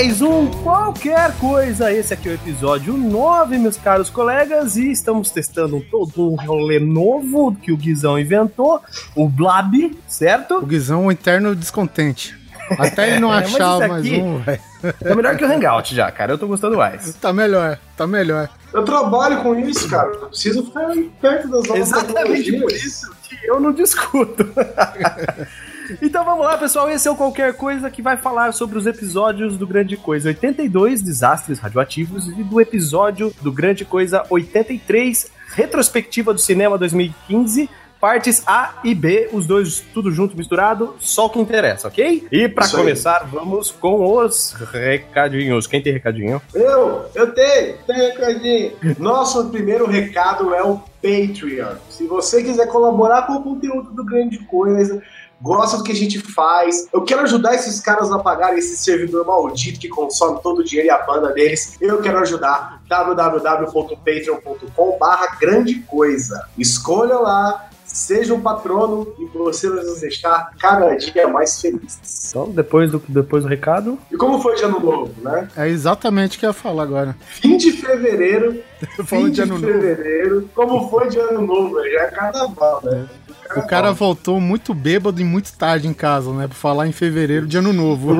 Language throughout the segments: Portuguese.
mais um Qualquer Coisa. Esse aqui é o episódio 9, meus caros colegas, e estamos testando todo um rolê novo que o Guizão inventou, o Blab, certo? O Guizão é o interno descontente. Até ele não é, achar mais um, velho. Tá melhor que o Hangout já, cara. Eu tô gostando mais. Tá melhor, tá melhor. Eu trabalho com isso, cara. Eu preciso ficar perto das novas Exatamente por isso que eu não discuto. Então vamos lá, pessoal. Esse é o Qualquer Coisa que vai falar sobre os episódios do Grande Coisa 82, Desastres Radioativos, e do episódio do Grande Coisa 83, Retrospectiva do Cinema 2015 partes A e B, os dois tudo junto, misturado, só o que interessa, ok? E para começar, vamos com os recadinhos. Quem tem recadinho? Eu, eu tenho, tenho recadinho. Nosso primeiro recado é o Patreon. Se você quiser colaborar com o conteúdo do Grande Coisa, gosta do que a gente faz. Eu quero ajudar esses caras a pagar esse servidor maldito que consome todo o dinheiro e a banda deles. Eu quero ajudar. www.patreon.com.br barra grande coisa. Escolha lá Seja um patrono e você vai nos deixar cada dia mais felizes. Então, depois do, depois do recado. E como foi de ano novo, né? É exatamente o que eu ia falar agora. Fim de fevereiro. fim de, de fevereiro. Novo. Como foi de ano novo, já é carnaval, né? O cara voltou muito bêbado e muito tarde em casa, né? Pra falar em fevereiro de ano novo.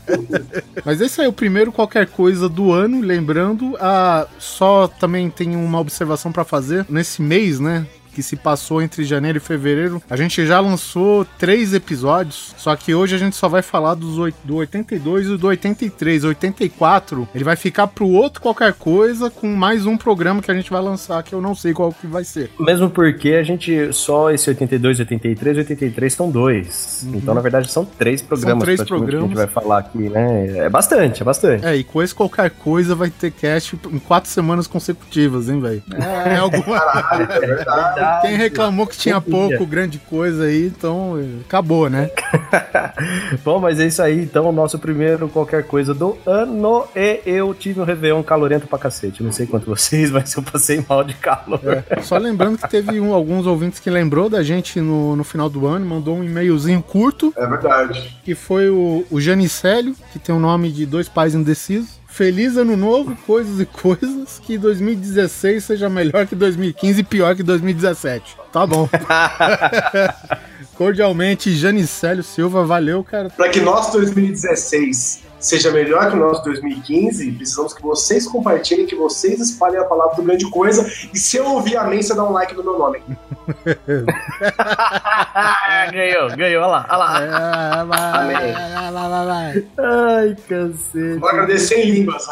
Mas esse aí é o primeiro qualquer coisa do ano, lembrando, a só também tem uma observação para fazer nesse mês, né? que se passou entre janeiro e fevereiro. A gente já lançou três episódios, só que hoje a gente só vai falar dos do 82 e do 83. 84 ele vai ficar pro outro qualquer coisa com mais um programa que a gente vai lançar, que eu não sei qual que vai ser. Mesmo porque a gente só esse 82, 83, 83 são dois. Uhum. Então, na verdade, são três programas são três programas. que a gente vai falar aqui, né? É bastante, é bastante. É, e com esse qualquer coisa vai ter cast em quatro semanas consecutivas, hein, velho? É, é alguma. Caralho, é verdade verdade. Quem reclamou que tinha pouco, grande coisa aí, então acabou, né? Bom, mas é isso aí. Então, o nosso primeiro qualquer coisa do ano. E eu tive um Réveillon calorento pra cacete. Não sei quanto vocês, mas eu passei mal de calor. É. Só lembrando que teve um, alguns ouvintes que lembrou da gente no, no final do ano, mandou um e-mailzinho curto. É verdade. Que foi o, o Janicélio, que tem o nome de dois pais indecisos. Feliz ano novo, coisas e coisas. Que 2016 seja melhor que 2015 e pior que 2017. Tá bom. Cordialmente, Janicélio Silva, valeu, cara. Para que nosso 2016 seja melhor que o nosso 2015. Precisamos que vocês compartilhem, que vocês espalhem a palavra do grande coisa. E se eu ouvir a você dá um like no meu nome. ganhou, ganhou, olha lá, olha lá. É, vai, vai, vai, vai, lá Ai, cansei. Vou agradecer em línguas.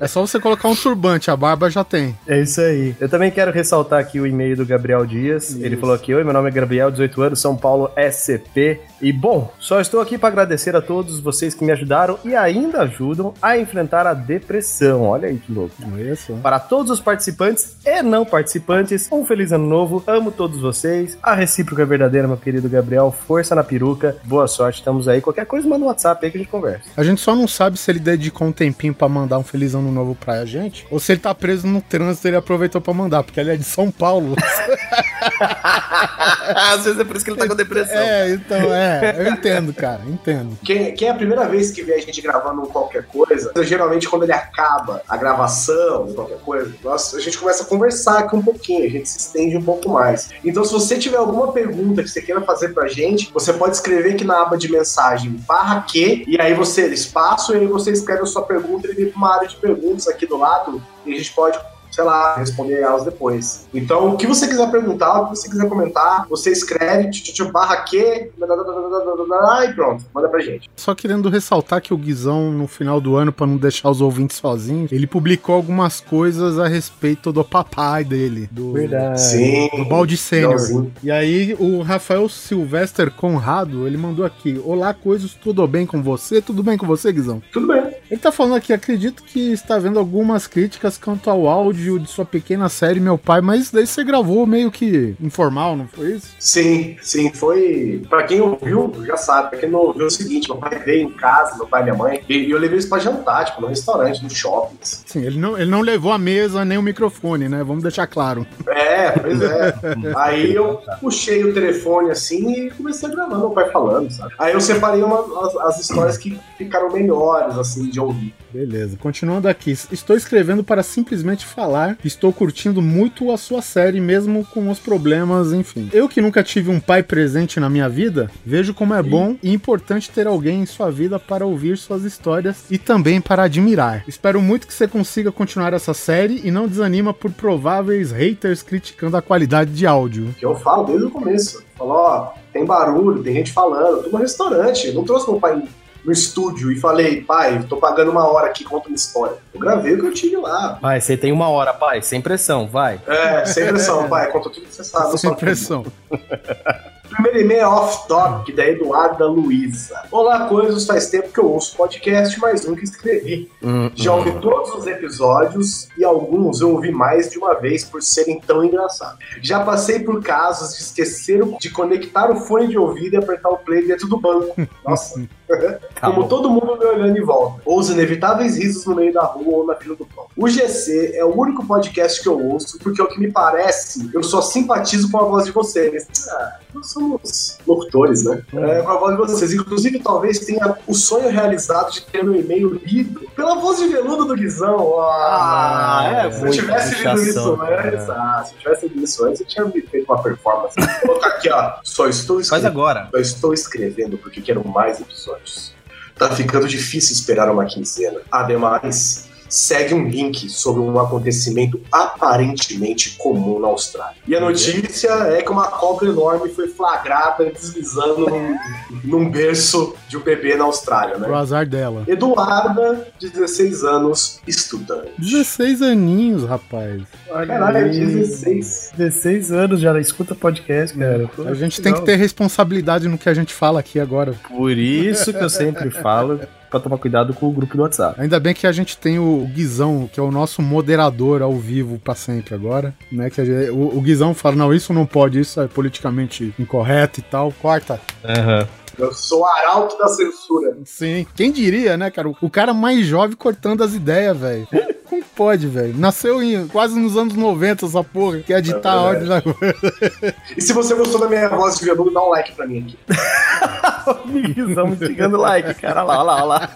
É só você colocar um turbante, a barba já tem. É isso aí. Eu também quero ressaltar aqui o e-mail do Gabriel Dias. Isso. Ele falou aqui: Oi, meu nome é Gabriel, 18 anos, São Paulo, SCP. E bom, só estou aqui para agradecer a todos vocês que me ajudaram e ainda ajudam a enfrentar a depressão. Olha aí que louco. Isso. Para todos os participantes e não participantes, um feliz ano novo. Amo todos vocês. A recíproca é verdadeira, meu querido Gabriel. Força na peruca. Boa sorte, estamos aí. Qualquer coisa, manda um WhatsApp aí que a gente conversa. A gente só não sabe se ele dedicou um tempinho para mandar um feliz ano novo pra gente ou se ele tá preso no trânsito e ele aproveitou para mandar, porque ele é de São Paulo. Às vezes é por isso que ele tá com depressão. É, então, é. Eu entendo, cara, entendo. Quem, quem é a primeira vez que vê a gente gravando qualquer coisa, geralmente quando ele acaba a gravação, qualquer coisa, nós, a gente começa a conversar aqui um pouquinho, a gente se estende um pouco mais. Então, se você tiver alguma pergunta que você queira fazer pra gente, você pode escrever aqui na aba de mensagem barra que, e aí você espaço, e aí você escreve a sua pergunta e ele vem pra uma área de perguntas aqui do lado, e a gente pode sei lá, responder elas depois. Então, o que você quiser perguntar, o que você quiser comentar, você escreve, tchutchu, barra que, e pronto, manda pra gente. Só querendo ressaltar que o Guizão, no final do ano, pra não deixar os ouvintes sozinhos, ele publicou algumas coisas a respeito do papai dele, do, Verdade. Sim. do Balde Sênior. E aí, o Rafael Silvester Conrado, ele mandou aqui: Olá, coisas, tudo bem com você? Tudo bem com você, Guizão? Tudo bem. Ele tá falando aqui, acredito que está vendo algumas críticas quanto ao áudio de sua pequena série Meu Pai, mas isso daí você gravou meio que informal, não foi isso? Sim, sim, foi. Pra quem ouviu, já sabe. Pra quem não ouviu, é o seguinte: meu pai veio em casa, meu pai e minha mãe, e eu levei eles pra jantar, tipo, no restaurante, no shopping. assim. Sim, ele não, ele não levou a mesa nem o microfone, né? Vamos deixar claro. É, pois é. Aí eu puxei o telefone assim e comecei a gravar meu pai falando, sabe? Aí eu separei uma- as, as histórias que ficaram melhores, assim, de ouvir. Beleza, continuando aqui. Estou escrevendo para simplesmente falar. Estou curtindo muito a sua série, mesmo com os problemas, enfim. Eu que nunca tive um pai presente na minha vida, vejo como é bom e importante ter alguém em sua vida para ouvir suas histórias e também para admirar. Espero muito que você consiga continuar essa série e não desanima por prováveis haters criticando a qualidade de áudio. Que eu falo desde o começo. Falou, ó, tem barulho, tem gente falando. Tô no restaurante. Eu não trouxe meu pai no estúdio e falei, pai, tô pagando uma hora aqui, conta uma história. Eu gravei o que eu tive lá. Pai, você tem uma hora, pai, sem pressão, vai. É, sem pressão, pai, conta tudo que você sabe. Sem só- pressão. Primeiro e-mail é off-topic, da Eduarda Luiza. Olá, coisas, faz tempo que eu ouço podcast, mas nunca escrevi. Hum, Já ouvi todos os episódios e alguns eu ouvi mais de uma vez por serem tão engraçados. Já passei por casos de esquecer de conectar o fone de ouvido e apertar o play dentro do banco. Nossa. Tá Como bom. todo mundo me olhando em volta. Ou os inevitáveis risos no meio da rua ou na fila do pão. O GC é o único podcast que eu ouço, porque ao que me parece, eu só simpatizo com a voz de vocês. Ah, nós somos locutores, né? É, com a voz de vocês. Inclusive, talvez tenha o sonho realizado de ter meu e-mail lido pela voz de veludo do Guizão. Ah, Ah, é se eu tivesse lido isso antes, ah, se eu tivesse lido isso antes, eu tinha feito uma performance. Vou colocar aqui, ó. Só estou Faz escrevendo. agora. Eu estou escrevendo porque quero mais episódios. Tá ficando difícil esperar uma quinzena. Ademais, segue um link sobre um acontecimento aparentemente comum na Austrália. E a notícia é que uma cobra enorme foi flagrada deslizando num, num berço de um bebê na Austrália, né? azar dela. Eduarda, 16 anos, estudante. 16 aninhos, rapaz. Caralho, 16. 16 anos já escuta podcast, cara. Pô, A gente tem que ter responsabilidade no que a gente fala aqui agora. Por isso que eu sempre falo pra tomar cuidado com o grupo do WhatsApp. Ainda bem que a gente tem o Guizão, que é o nosso moderador ao vivo pra sempre agora, né? Que a gente- o, o Guizão fala, não, isso não pode, isso é politicamente incorreto e tal. Corta. Aham. Eu sou o arauto da censura. Sim. Quem diria, né, cara? O, o cara mais jovem cortando as ideias, velho. Como pode, velho? Nasceu em, quase nos anos 90 essa porra, que é editar a ordem da E se você gostou da minha voz de veludo, dá um like pra mim aqui. Estamos chegando like, cara. Olha lá, olha lá, olha lá.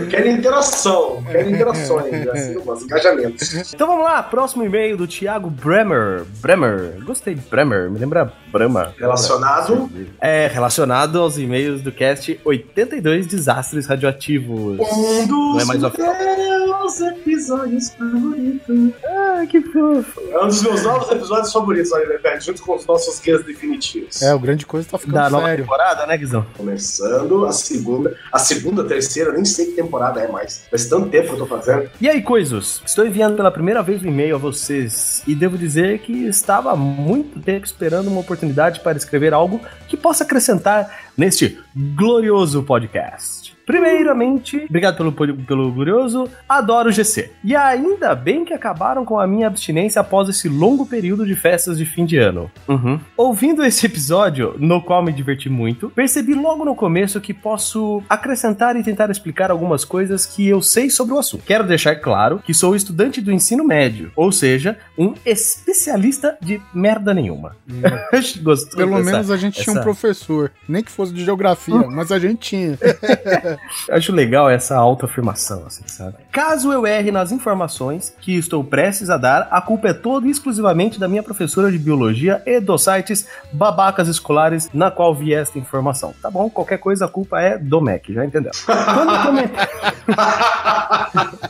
Eu quero interação, eu quero interações, assim, eu gosto, engajamentos. Então vamos lá, próximo e-mail do Thiago Bremer. Bremer, gostei de Bremer, me lembra Brahma. Relacionado É, relacionado aos e-mails do cast 82 Desastres Radioativos. um Não dos é mais episódios favoritos. Ah, que fofo. É um dos meus novos episódios favoritos, olha, Lepete, junto com os nossos guias definitivos. É, o grande coisa tá ficando Da nova sério. temporada, né, Guizão? Começando a segunda, a segunda, terceira, nem sei que temporada é mais. Faz tanto tempo que eu tô fazendo. E aí, coisos? Estou enviando pela primeira vez um e-mail a vocês e devo dizer que estava há muito tempo esperando uma oportunidade para escrever algo que possa acrescentar neste glorioso podcast. Primeiramente, obrigado pelo, pelo glorioso, adoro o GC. E ainda bem que acabaram com a minha abstinência após esse longo período de festas de fim de ano. Uhum. Ouvindo esse episódio, no qual me diverti muito, percebi logo no começo que posso acrescentar e tentar explicar algumas coisas que eu sei sobre o assunto. Quero deixar claro que sou estudante do ensino médio, ou seja, um especialista de merda nenhuma. Gostou Pelo dessa- menos a gente tinha um essa- professor, nem que fosse de geografia, mas a gente tinha. Acho legal essa autoafirmação, assim, sabe? Caso eu erre nas informações que estou prestes a dar, a culpa é toda e exclusivamente da minha professora de biologia e dos sites babacas escolares na qual vi esta informação. Tá bom? Qualquer coisa a culpa é do MEC, já entendeu? Quando eu comentei...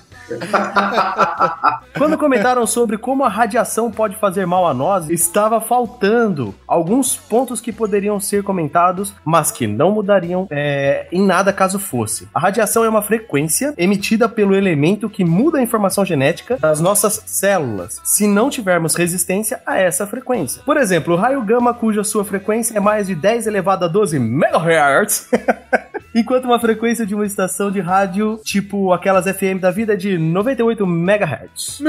Quando comentaram sobre como a radiação pode fazer mal a nós, estava faltando alguns pontos que poderiam ser comentados, mas que não mudariam é, em nada caso fosse. A radiação é uma frequência emitida pelo elemento que muda a informação genética das nossas células, se não tivermos resistência a essa frequência. Por exemplo, o raio gama, cuja sua frequência é mais de 10 elevado a 12 MHz. Enquanto uma frequência de uma estação de rádio, tipo aquelas FM da vida, é de 98 MHz.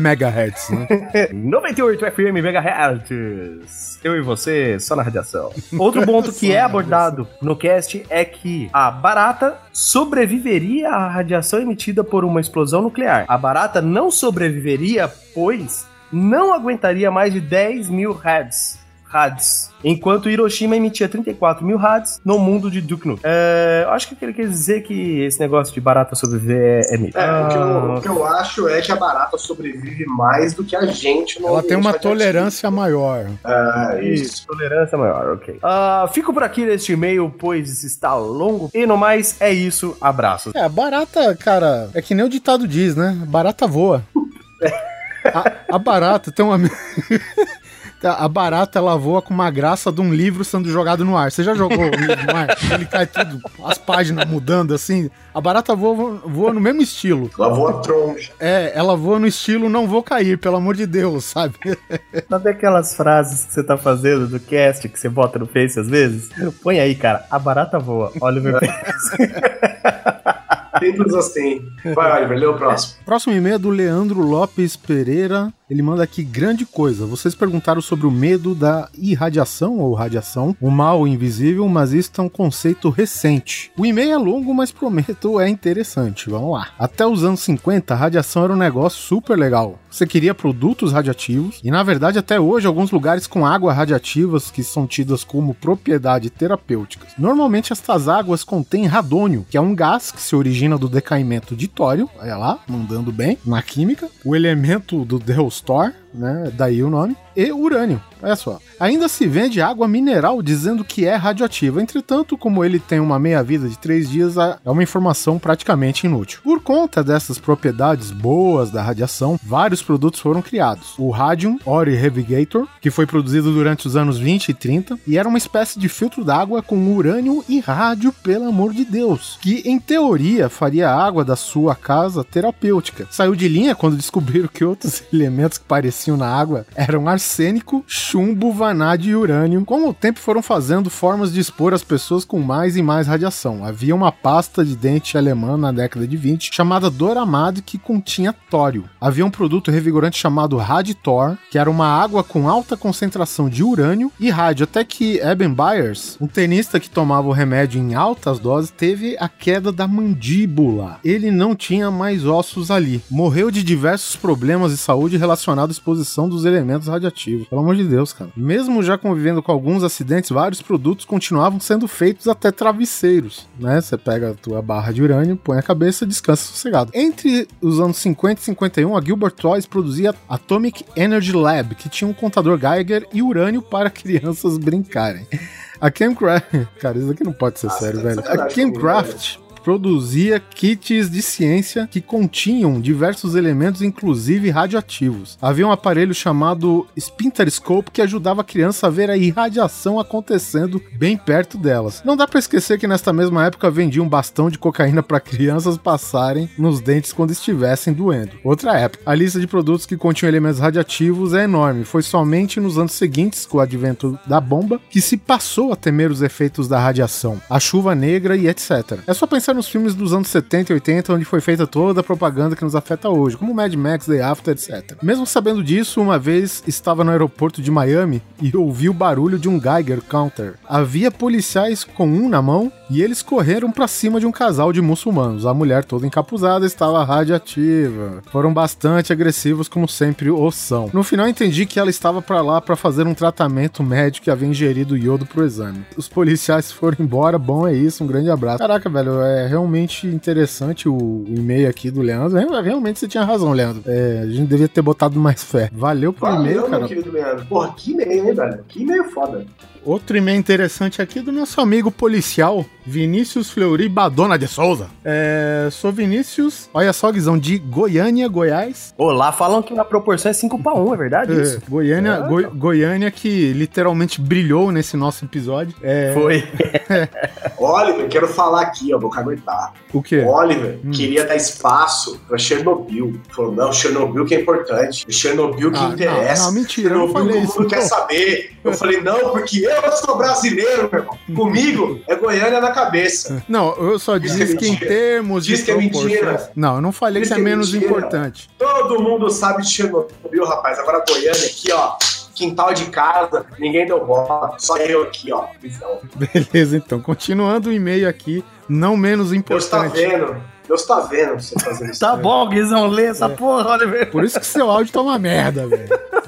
Megahertz, né? 98 FM MHz. Eu e você, só na radiação. Outro ponto que é abordado no cast é que a barata sobreviveria à radiação emitida por uma explosão nuclear. A barata não sobreviveria, pois não aguentaria mais de 10 mil Hz. Hads. Enquanto Hiroshima emitia 34 mil Hads no mundo de Duke Nukem. É, eu acho que ele quer dizer que esse negócio de barata sobreviver é, é mito. É, o, que eu, o que eu acho é que a barata sobrevive mais do que a gente no Ela tem uma tolerância maior. É, isso. Isso, tolerância maior, ok. Ah, fico por aqui neste e-mail, pois está longo. E no mais, é isso. Abraços. É, a barata, cara, é que nem o ditado diz, né? Barata voa. A, a barata tem uma. A barata ela voa com uma graça de um livro sendo jogado no ar. Você já jogou o livro no ar? Ele cai tudo, as páginas mudando assim. A barata voa, voa no mesmo estilo. Ela voa troncha. É, ela voa no estilo não vou cair, pelo amor de Deus, sabe? Sabe aquelas frases que você tá fazendo do cast que você bota no Face às vezes? Põe aí, cara. A barata voa. Olha o meu Face. Tempos assim. Vai, Oliver, lê o próximo. Próximo e-mail é do Leandro Lopes Pereira. Ele manda aqui grande coisa. Vocês perguntaram sobre o medo da irradiação ou radiação, o mal invisível, mas isso é um conceito recente. O e-mail é longo, mas prometo é interessante. Vamos lá. Até os anos 50, a radiação era um negócio super legal. Você queria produtos radioativos e na verdade até hoje alguns lugares com água radiativas que são tidas como propriedade terapêuticas. Normalmente estas águas contêm radônio, que é um gás que se origina do decaimento de tório, olha lá, mandando bem na química, o elemento do Deustor, né, daí o nome, e urânio. Olha só. Ainda se vende água mineral dizendo que é radioativa. Entretanto, como ele tem uma meia-vida de três dias, é uma informação praticamente inútil. Por conta dessas propriedades boas da radiação, vários produtos foram criados. O Radium Ori Revigator, que foi produzido durante os anos 20 e 30, e era uma espécie de filtro d'água com urânio e rádio, pelo amor de Deus, que em teoria faria a água da sua casa terapêutica. Saiu de linha quando descobriram que outros elementos que pareciam na água eram arsênico, chumbo, vanádio e urânio. Com o tempo foram fazendo formas de expor as pessoas com mais e mais radiação. Havia uma pasta de dente alemã na década de 20 chamada Doramad que continha tório. Havia um produto revigorante chamado Raditor, que era uma água com alta concentração de urânio e rádio, até que Eben Byers, um tenista que tomava o remédio em altas doses, teve a queda da mandíbula. Ele não tinha mais ossos ali. Morreu de diversos problemas de saúde relacionados exposição dos elementos radioativos. Pelo amor de Deus, cara. Mesmo já convivendo com alguns acidentes, vários produtos continuavam sendo feitos até travesseiros, né? Você pega a tua barra de urânio, põe a cabeça, descansa sossegado. Entre os anos 50 e 51, a Gilbert Toys produzia Atomic Energy Lab, que tinha um contador Geiger e urânio para crianças brincarem. A Chemcraft. Cara, isso aqui não pode ser Nossa, sério, de velho. A comigo, Chemcraft produzia kits de ciência que continham diversos elementos, inclusive radioativos. Havia um aparelho chamado Spinterscope que ajudava a criança a ver a irradiação acontecendo bem perto delas. Não dá pra esquecer que nesta mesma época vendia um bastão de cocaína para crianças passarem nos dentes quando estivessem doendo. Outra época. A lista de produtos que continham elementos radioativos é enorme. Foi somente nos anos seguintes, com o advento da bomba, que se passou a temer os efeitos da radiação, a chuva negra e etc. É só pensar nos filmes dos anos 70 e 80, onde foi feita toda a propaganda que nos afeta hoje, como Mad Max, Day After, etc. Mesmo sabendo disso, uma vez estava no aeroporto de Miami e ouvi o barulho de um Geiger counter. Havia policiais com um na mão e eles correram para cima de um casal de muçulmanos. A mulher toda encapuzada estava radiativa. Foram bastante agressivos, como sempre o são. No final entendi que ela estava para lá para fazer um tratamento médico e havia ingerido iodo pro exame. Os policiais foram embora, bom é isso, um grande abraço. Caraca, velho, é realmente interessante o, e-mail aqui do Leandro. Re- Realmente você tinha razão, Leandro. É, a gente devia ter botado mais fé. Valeu pro e-mail, meu cara. querido Leandro. Porra, que e-mail, hein, velho? Que e-mail foda. Outro e-mail interessante aqui do nosso amigo policial, Vinícius Fleury Badona de Souza. É, sou Vinícius, olha só, Guizão, de Goiânia, Goiás. Olá, falam que a proporção é 5 para 1, é verdade É, isso? Goiânia, Ah. Goi- Goiânia que literalmente brilhou nesse nosso episódio. É, Foi. Oliver, quero falar aqui, ó, vou caguetar. o quê? Oliver Hum. queria dar espaço pra Chernobyl. Falou, não, Chernobyl que é importante. Chernobyl que Ah, interessa. não, mentira, eu não Chernobyl falei que o mundo isso, quer não. saber. Eu falei, não, porque eu sou brasileiro, meu irmão. Comigo é Goiânia na cabeça. Não, eu só Diz que é disse que em mentira. termos Diz de que é mentira. Não, eu não falei Diz que é que é menos mentira. importante. Todo mundo sabe de Chernobyl, rapaz. Agora Goiânia aqui, ó. Quintal de casa, ninguém deu bola. Só eu aqui, ó. Então, Beleza, então. Continuando o e-mail aqui, não menos Deus tá importante. vendo. Deus tá vendo você fazendo isso. Tá bom, Guizão, lê essa porra, Oliver. Por isso que seu áudio tá uma merda, velho.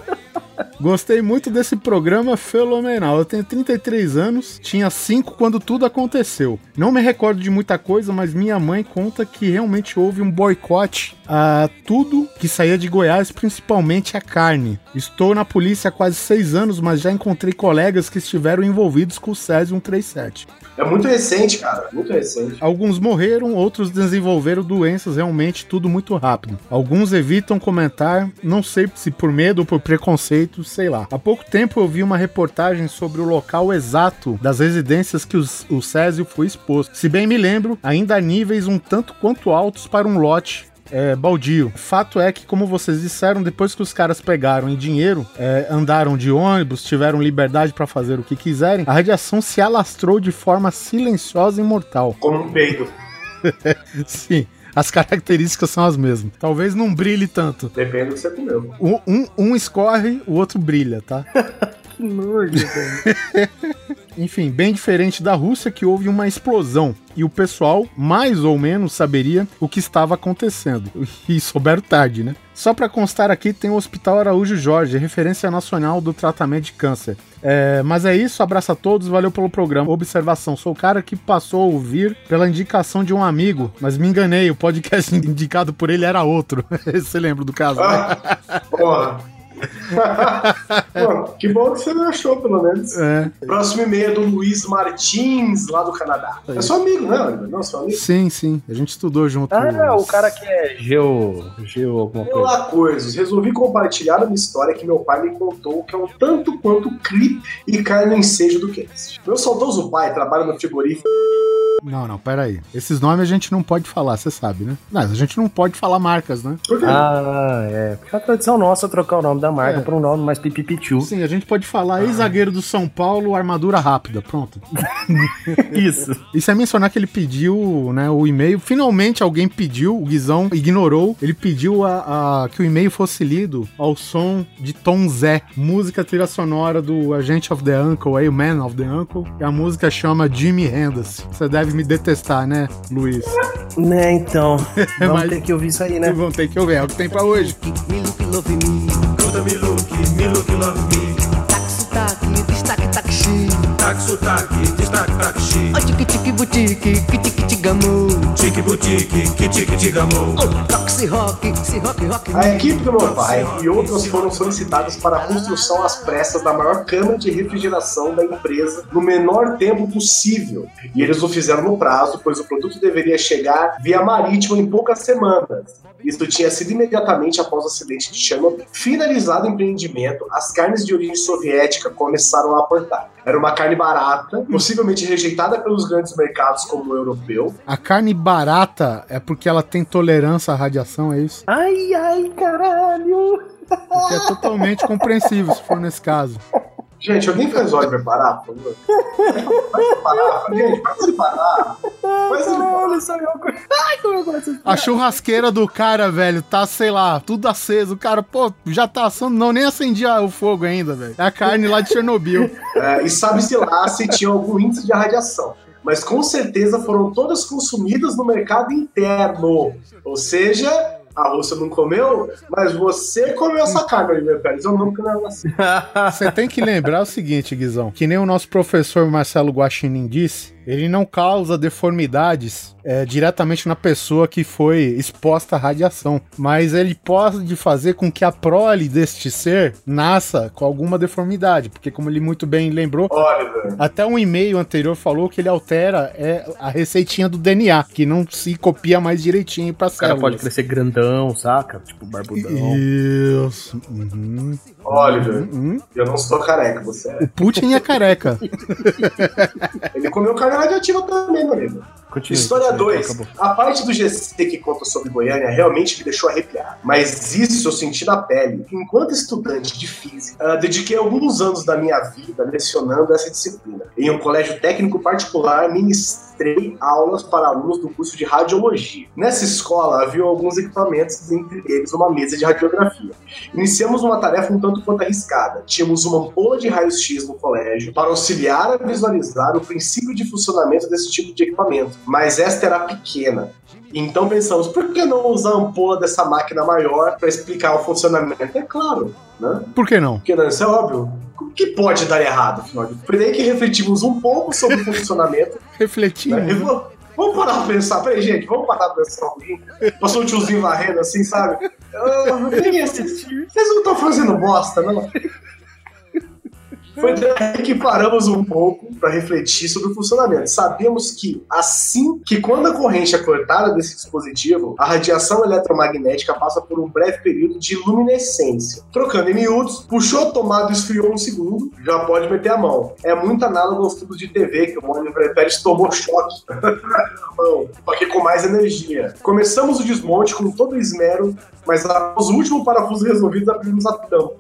Gostei muito desse programa fenomenal. Eu tenho 33 anos, tinha 5 quando tudo aconteceu. Não me recordo de muita coisa, mas minha mãe conta que realmente houve um boicote a tudo que saía de Goiás, principalmente a carne. Estou na polícia há quase 6 anos, mas já encontrei colegas que estiveram envolvidos com o Césio 137. É muito recente, cara. Muito recente. Alguns morreram, outros desenvolveram doenças, realmente tudo muito rápido. Alguns evitam comentar, não sei se por medo ou por preconceito, sei lá. Há pouco tempo eu vi uma reportagem sobre o local exato das residências que os- o Césio foi exposto. Se bem me lembro, ainda há níveis um tanto quanto altos para um lote é, baldio. Fato é que, como vocês disseram, depois que os caras pegaram em dinheiro, é, andaram de ônibus, tiveram liberdade pra fazer o que quiserem, a radiação se alastrou de forma silenciosa e mortal. Como um peido. Sim. As características são as mesmas. Talvez não brilhe tanto. Depende do que você comeu. Um, um- um escorre, o outro brilha, tá? Que nojo, velho. Enfim, bem diferente da Rússia, que houve uma explosão e o pessoal, mais ou menos, saberia o que estava acontecendo. E souberam tarde, né? Só para constar aqui, tem o Hospital Araújo Jorge, referência nacional do tratamento de câncer. É, mas é isso, abraço a todos, valeu pelo programa. Observação: sou o cara que passou a ouvir pela indicação de um amigo, mas me enganei, o podcast indicado por ele era outro. Você lembra do caso? né? Ah, porra. Pô, que bom que você não achou, pelo menos. É, Próximo e-mail é do Luiz Martins, lá do Canadá. É seu amigo, né, Oliver? Não, seu amigo. sim, sim, a gente estudou junto. Ah, o cara que é geo. Geo alguma coisa. Olá, coisas. Resolvi compartilhar uma história que meu pai me contou que é um tanto quanto creep e cai no ensejo do cast. Meu saudoso pai trabalha no frigorífico. Não, não, peraí. Esses nomes a gente não pode falar, você sabe, né? Não, a gente não pode falar marcas, né? Por quê? Ah, é. Porque é a tradição nossa é trocar o nome da marca É. por um nome mais pipipichu. Sim, a gente pode falar ex-zagueiro do São Paulo, armadura rápida, pronto. Isso. Isso é mencionar que ele pediu, né, o e-mail. Finalmente alguém pediu, o Guizão ignorou. Ele pediu a, a- que o e-mail fosse lido ao som de Tom Zé, música trilha sonora do Agent of the Uncle, aí, o Man of the Uncle. E a música chama Jimmy Hendas. Você deve me detestar, né, Luiz? Né, então. Vamos Mas- ter que ouvir isso aí, né? Vão ter que ouvir, é o que tem pra hoje. Me look, love me. Me look, me look, love me. Taxi, taxi, destaque, taxi. Tac, tique, tique, boutique, tique, tique, gamu. Tique, boutique, que tique, tigamou. Ó, taxi, rock, se rock, rock. A equipe do meu pai e outras foram solicitadas para a construção às pressas da maior câmara de refrigeração da empresa no menor tempo possível. E eles o fizeram no prazo, pois o produto deveria chegar via marítimo em poucas semanas. Isso tinha sido imediatamente após o acidente de Chernobyl. Finalizado o empreendimento, as carnes de origem soviética começaram a aportar. Era uma carne barata, possivelmente rejeitada pelos grandes mercados como o europeu, A carne barata é porque ela tem tolerância à radiação, é isso? Ai, ai, caralho. O que é totalmente compreensível se for nesse caso. Gente, alguém faz Oliver parar, por favor? Faz ele parar, gente, faz ele parar. Faz ele parar. Ai, como eu gosto A churrasqueira do cara, velho, tá, sei lá, tudo aceso. O cara, pô, já tá assando, não, nem acendia o fogo ainda, velho. É a carne lá de Chernobyl. É, e sabe-se lá se tinha algum índice de radiação. Mas com certeza foram todas consumidas no mercado interno. Ou seja, a Rússia não comeu, mas você comeu essa carne, Oliver Pérez. Eu não é assim. Você tem que lembrar o seguinte, Guizão, que nem o nosso professor Marcelo Guaxinim disse, Ele não causa deformidades é, diretamente na pessoa que foi exposta à radiação, mas ele pode fazer com que a prole deste ser nasça com alguma deformidade, porque como ele muito bem lembrou, Oliver. até um e-mail anterior falou que ele altera é, a receitinha do DNA, que não se copia mais direitinho para O cara células. pode crescer grandão, saca? Tipo, barbudão. Isso. Uhum. Oliver, Uhum. eu não sou careca, você é. O Putin é careca. Ele comeu carne radioativa também, meu amigo. Continue. História Continue, 2. acabou. A parte do GC que conta sobre Goiânia realmente me deixou arrepiar. Mas isso eu senti na pele. Enquanto estudante de física, ah, dediquei alguns anos da minha vida lecionando essa disciplina. Em um colégio técnico particular, ministrei aulas para alunos do curso de radiologia. Nessa escola havia alguns equipamentos, entre eles uma mesa de radiografia. Iniciamos uma tarefa um tanto quanto arriscada. Tínhamos uma ampola de raios-x no colégio para auxiliar a visualizar o princípio de funcionamento desse tipo de equipamento, mas esta era pequena. Então pensamos, por que não usar a ampola dessa máquina maior para explicar o funcionamento? É claro, né? Por que não? Porque não, isso é óbvio. O que pode dar errado, afinal daí que refletimos um pouco sobre o funcionamento Refletindo. né? E vamos- parar pra pensar, peraí, gente, vamos parar pra pensar pouquinho. Passou um tiozinho varrendo assim, sabe? Ah, nem esse- Vocês não estão fazendo bosta, não? Foi daí que paramos um pouco para refletir sobre o funcionamento. Sabíamos que, assim que quando a corrente é cortada desse dispositivo, a radiação eletromagnética passa por um breve período de luminescência. Trocando em miúdos, puxou a tomada e esfriou um segundo, já pode meter a mão. É muito análogo aos tubos de TV que o Oliver Pérez tomou choque. Só que com mais energia. Começamos o desmonte com todo o esmero, mas após o último parafuso resolvido, abrimos a tampa.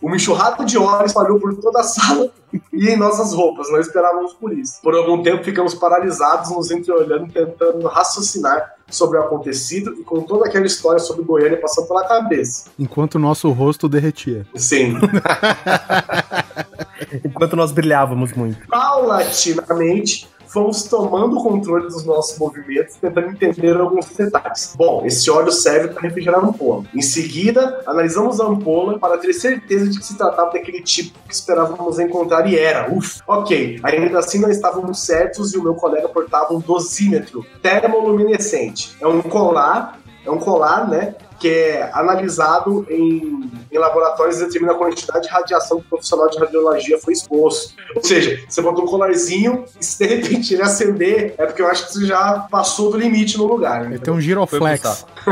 Uma enxurrada de óleo espalhou por toda a sala e em nossas roupas. Não esperávamos por isso. Por algum tempo ficamos paralisados, nos entreolhando, tentando raciocinar sobre o acontecido e com toda aquela história sobre Goiânia passando pela cabeça. Enquanto o nosso rosto derretia. Sim. Enquanto nós brilhávamos muito. paulatinamente fomos tomando o controle dos nossos movimentos, tentando entender alguns detalhes. Bom, esse óleo serve para refrigerar a ampola. Em seguida, analisamos a ampola para ter certeza de que se tratava daquele tipo que esperávamos encontrar e era. Uf, ok. Ainda assim não estávamos certos e o meu colega portava um dosímetro termoluminescente. É um colar, é um colar, né? Que é analisado em, em laboratórios e determina a quantidade de radiação que o profissional de radiologia foi exposto. Ou seja, você botou um colarzinho e se de repente ele acender, é porque eu acho que você já passou do limite no lugar. Ele Né? tem um giroflex.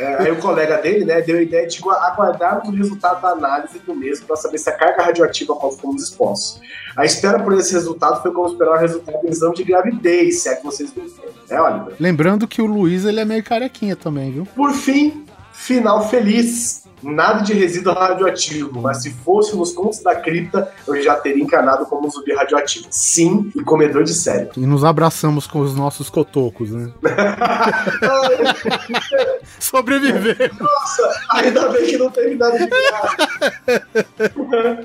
É, aí o colega dele, né, deu a ideia de aguardarmos o resultado da análise do mesmo para saber se a carga radioativa a qual fomos expostos. A espera por esse resultado foi como esperar o resultado do exame de gravidez, se é que vocês me entendem. É, Oliver. Lembrando que o Luiz ele é meio carequinha também, viu? Por fim, final feliz. Nada de resíduo radioativo, mas se fosse nos contos da cripta, eu já teria encarnado como um zumbi radioativo. Sim, e comedor de cérebro. E nos abraçamos com os nossos cotocos, né? Sobreviver. Nossa, ainda bem que não teve nada de piada.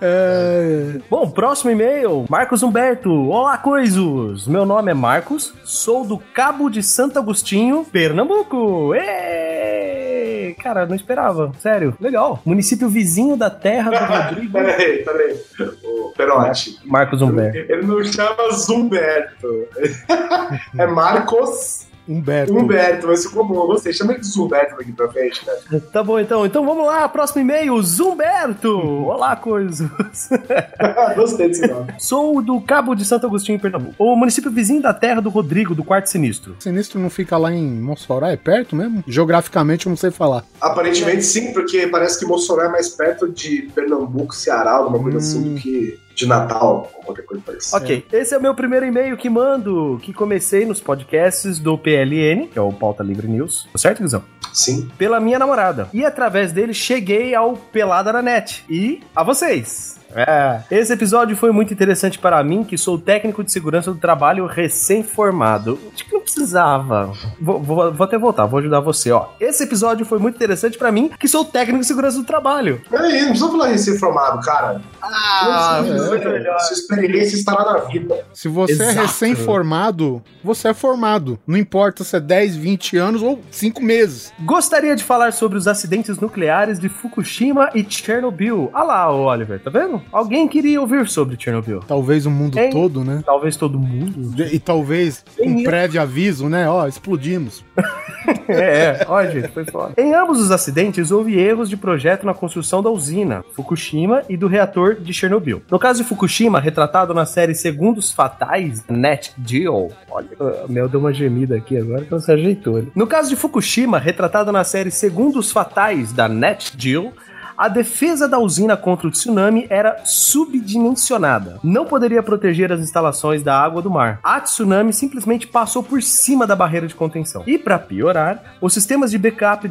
É... Bom, próximo e-mail, Marcos Humberto. Olá, coisos! Meu nome é Marcos, sou do Cabo de Santo Agostinho, Pernambuco. Êêê! Cara, não esperava. Sério, legal. Município vizinho da terra do Rodrigo. Peraí, peraí. Ô, Perotti. Marcos Humberto. Ele não chama Zumberto. é Marcos Humberto. Humberto, mas ficou bom. Você chama ele de Zumberto daqui pra frente, né? Tá bom, então. Então vamos lá, próximo e-mail, Zumberto. Olá, coisos. Gostei desse nome. Sou do Cabo de Santo Agostinho, Pernambuco. O município vizinho da terra do Rodrigo, do Quarto Sinistro. Sinistro não fica lá em Mossoró? É perto mesmo? Geograficamente eu não sei falar. Aparentemente sim, porque parece que Mossoró é mais perto de Pernambuco, Ceará, alguma coisa assim, do que de Natal, ou qualquer coisa parecida. Ok, esse é o meu primeiro e-mail que mando, que comecei nos podcasts do PLN, que é o Pauta Livre News. Tá certo, Guizão? Sim. Pela minha namorada. E através dele cheguei ao Pelada na Net. E a vocês. É. Esse episódio foi muito interessante para mim, que sou técnico de segurança do trabalho recém-formado. Acho que não precisava. Vou, vou- vou até voltar, vou ajudar você, ó. Esse episódio foi muito interessante para mim, que sou técnico de segurança do trabalho. Peraí, não precisa falar recém-formado, cara. Ah, não precisa, muito melhor. Sua experiência estará na vida. Se você é Exato. recém-formado, você é formado. Não importa se é 10, 20 anos ou 5 meses. Gostaria de falar sobre os acidentes nucleares de Fukushima e Chernobyl. Ah lá, Oliver, tá vendo? Alguém queria ouvir sobre Chernobyl. Talvez o mundo todo, né? Talvez todo mundo. E talvez Tem um prévio aviso, né? Ó, explodimos. É, é, ó, gente, foi foda. Em ambos os acidentes, houve erros de projeto na construção da usina Fukushima e do reator de Chernobyl. No caso de Fukushima, retratado na série Segundos Fatais, Net Geo. Olha, o Mel deu uma gemida aqui agora que não se ajeitou. ali. No caso de Fukushima, retratado na série Segundos Fatais da Net Geo, a defesa da usina contra o tsunami era subdimensionada. Não poderia proteger as instalações da água do mar. A tsunami simplesmente passou por cima da barreira de contenção. E para piorar, os sistemas de backup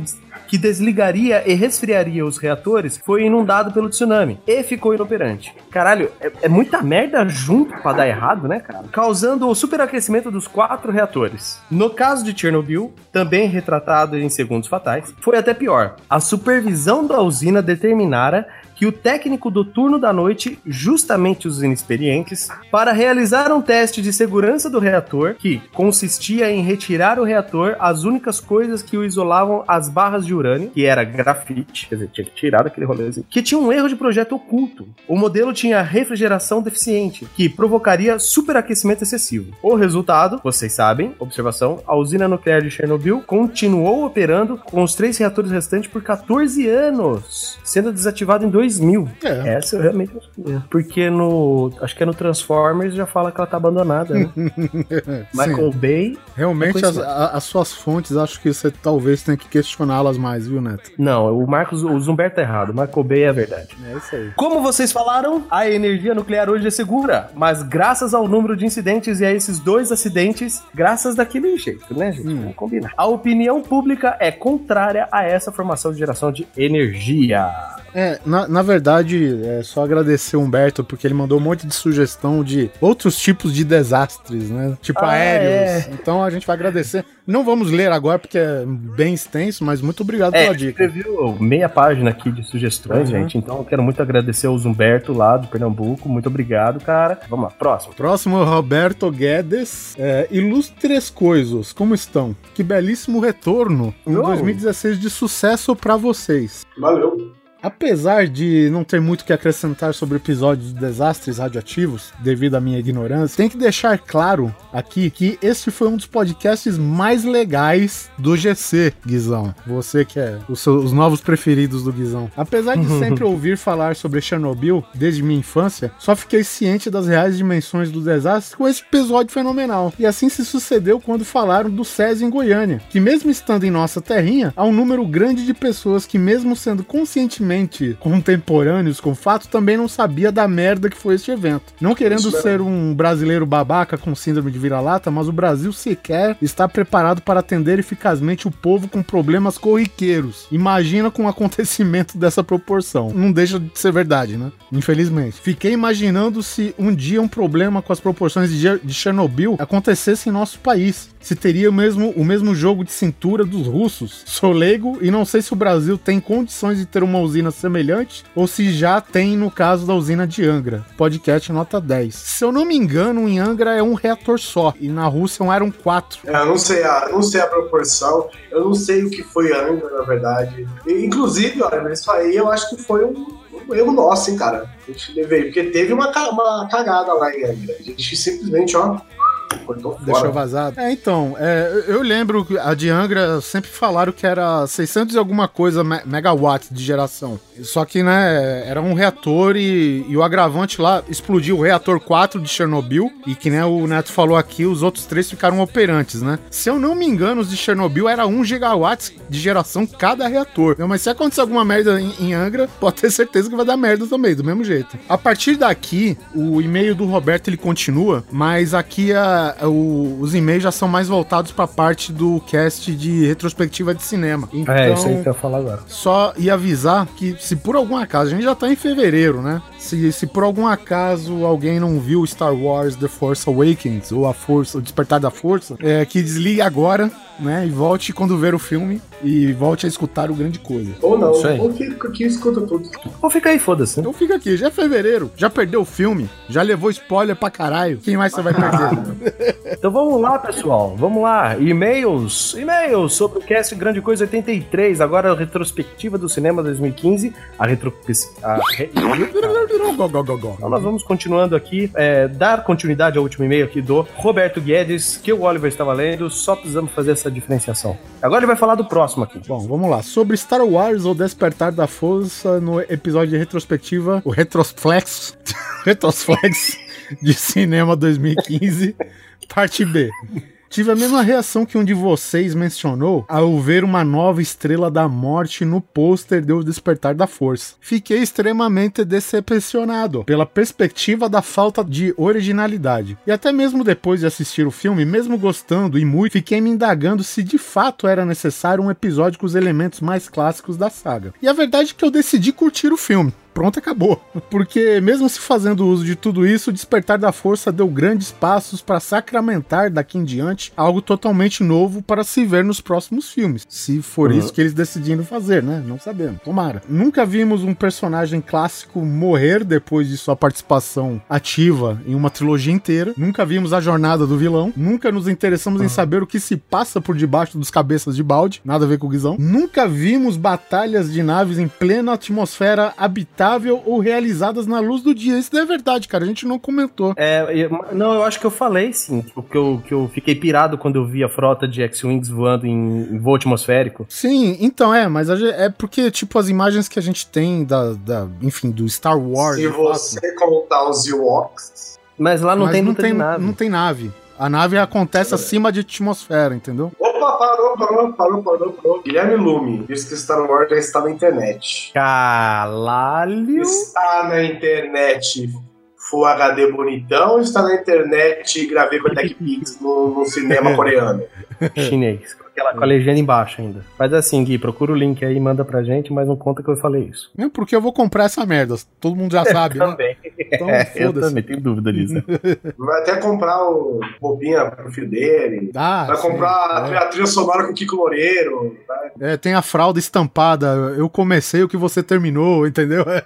que desligaria e resfriaria os reatores foi inundado pelo tsunami e ficou inoperante. Caralho, é, é muita merda junto pra dar errado, né, cara? Causando o superaquecimento dos quatro reatores. No caso de Chernobyl, também retratado em segundos fatais, foi até pior. A supervisão da usina determinara que o técnico do turno da noite, justamente os inexperientes, para realizar um teste de segurança do reator, que consistia em retirar o reator as únicas coisas que o isolavam as barras de urânio, que era grafite, quer dizer, tinha que tirar daquele rolezinho, que tinha um erro de projeto oculto. O modelo tinha refrigeração deficiente, que provocaria superaquecimento excessivo. O resultado, vocês sabem, observação, a usina nuclear de Chernobyl continuou operando com os três reatores restantes por 14 anos, sendo desativado em 2000. É. Essa eu realmente não sabia. Porque no. Acho que é no Transformers já fala que ela tá abandonada, né? Michael Bay. Realmente, É as, a- as suas fontes, acho que você talvez tenha que questioná-las mais, viu, Neto? Não, o Marcos, o Zumberto tá errado. Michael Bay é a verdade. É isso aí. Como vocês falaram, a energia nuclear hoje é segura, mas graças ao número de incidentes e a esses dois acidentes, graças daquele jeito, né, gente? Vamos combinar. A opinião pública é contrária a essa formação de geração de energia. É, na, na verdade, é só agradecer o Humberto, porque ele mandou um monte de sugestão de outros tipos de desastres, né? Tipo Ah, aéreos. Então a gente vai agradecer. Não vamos ler agora, porque é bem extenso, mas muito obrigado É, pela dica. escreveu meia página aqui de sugestões, Uhum. gente. Então eu quero muito agradecer ao Zumberto lá do Pernambuco. Muito obrigado, cara. Vamos lá, próximo. Próximo, Roberto Guedes. É, ilustres coisas, como estão? Que belíssimo retorno em Oh. 2016 de sucesso pra vocês. Valeu. Apesar de não ter muito que acrescentar sobre episódios de desastres radioativos, devido à minha ignorância, tem que deixar claro aqui que este foi um dos podcasts mais legais do GC, Guizão. Você que é os, seus- os novos preferidos do Guizão. Apesar de sempre ouvir falar sobre Chernobyl desde minha infância, só fiquei ciente das reais dimensões do desastre com esse episódio fenomenal. E assim se sucedeu quando falaram do SESI em Goiânia, que mesmo estando em nossa terrinha, há um número grande de pessoas que mesmo sendo conscientemente contemporâneos com o fato, também não sabia da merda que foi este evento. Não querendo Isso mesmo. ser um brasileiro babaca com síndrome de vira-lata, mas o Brasil sequer está preparado para atender eficazmente o povo com problemas corriqueiros. Imagina com um acontecimento dessa proporção. Não deixa de ser verdade, né? Infelizmente. Fiquei imaginando se um dia um problema com as proporções de Chernobyl acontecesse em nosso país. Se teria mesmo, o mesmo jogo de cintura dos russos. Sou leigo e não sei se o Brasil tem condições de ter uma usina semelhante ou se já tem no caso da usina de Angra. Podcast nota 10. Se eu não me engano, em Angra é um reator só e na Rússia eram quatro. É, eu não sei, a, não sei a proporção, eu não sei o que foi Angra, na verdade. E, inclusive, olha, isso aí eu acho que foi um, um erro nosso, hein, cara. A gente porque teve uma, uma cagada lá em Angra. A gente simplesmente, ó, cortou Deixou fora. vazado. É, então, é, eu lembro que a de Angra sempre falaram que era 600 e alguma coisa me- megawatts de geração. Só que, né, era um reator e, e o agravante lá explodiu o reator 4 de Chernobyl. E que, né, o Neto falou aqui, os outros três ficaram operantes, né? Se eu não me engano, os de Chernobyl era 1 gigawatts de geração cada reator. Não, mas se acontecer alguma merda em, em Angra, pode ter certeza que vai dar merda também, do mesmo jeito. A partir daqui, o e-mail do Roberto ele continua, mas aqui a- o- os e-mails já são mais voltados pra parte do cast de retrospectiva de cinema. Então, É, isso aí que eu ia falar agora. só ia avisar que se por algum acaso, a gente já tá em fevereiro, né? Se, se por algum acaso alguém não viu Star Wars The Force Awakens ou a Força, o Despertar da Força, é que desligue agora, né? E volte quando ver o filme e volte a escutar o grande coisa. Ou não, Isso aí. ou fica aqui e escuta tudo. Ou fica aí, foda-se. né? Então fica aqui, já é fevereiro, já perdeu o filme, já levou spoiler pra caralho. Quem mais você vai perder? Então vamos lá, pessoal. Vamos lá. E-mails. E-mails sobre o cast Grande Coisa 83. Agora a retrospectiva do cinema 2015. A retro... A re... Então nós vamos continuando aqui. é, dar continuidade ao último e-mail aqui do Roberto Guedes, que o Oliver estava lendo. Só precisamos fazer essa diferenciação. Agora ele vai falar do próximo aqui. Bom, vamos lá. Sobre Star Wars ou Despertar da Força no episódio de retrospectiva, o Retrosflex, Retrosflex de Cinema 2015, parte B. Tive a mesma reação que um de vocês mencionou ao ver uma nova estrela da morte no pôster de O Despertar da Força. Fiquei extremamente decepcionado pela perspectiva da falta de originalidade. E até mesmo depois de assistir o filme, mesmo gostando e muito, fiquei me indagando se de fato era necessário um episódio com os elementos mais clássicos da saga. E a verdade é que eu decidi curtir o filme pronto, acabou. Porque mesmo se fazendo uso de tudo isso, o Despertar da Força deu grandes passos para sacramentar daqui em diante algo totalmente novo para se ver nos próximos filmes. Se for Uhum. isso que eles decidiram fazer, né? Não sabemos. Tomara. Nunca vimos um personagem clássico morrer depois de sua participação ativa em uma trilogia inteira. Nunca vimos a jornada do vilão. Nunca nos interessamos em saber o que se passa por debaixo dos cabeças de balde. Nada a ver com o Guizão. Nunca vimos batalhas de naves em plena atmosfera habitável ou realizadas na luz do dia. Isso não é verdade, cara. A gente não comentou. É, eu- não, eu acho que eu falei sim. Que eu, que eu fiquei pirado quando eu vi a frota de X-Wings voando em, em voo atmosférico. Sim, então é, mas é porque, tipo, as imagens que a gente tem da, da enfim, do Star Wars. Se de fato, você contar os Ewoks. Mas lá não mas tem não luta tem, de nave. não tem nave. A nave acontece acima de atmosfera, entendeu? Opa, parou, parou, parou, parou, parou. Guilherme Lume disse que Star Wars já está na internet. Caralho! Está na internet Full HD bonitão, está na internet gravei com a TechPix no, no cinema coreano. Chinês. Com, aquela, com a legenda embaixo ainda. Faz assim, Gui, procura o link aí, manda pra gente, mas não conta que eu falei isso. Mesmo porque eu vou comprar essa merda. Todo mundo já sabe, né? Então, É, eu também tenho dúvida disso. Vai até comprar o roupinha pro filho dele. Ah, Vai sim, comprar a é. a trilha sonora com o Kiko Loureiro. vai. É, tem a fralda estampada. Eu comecei o que você terminou, entendeu?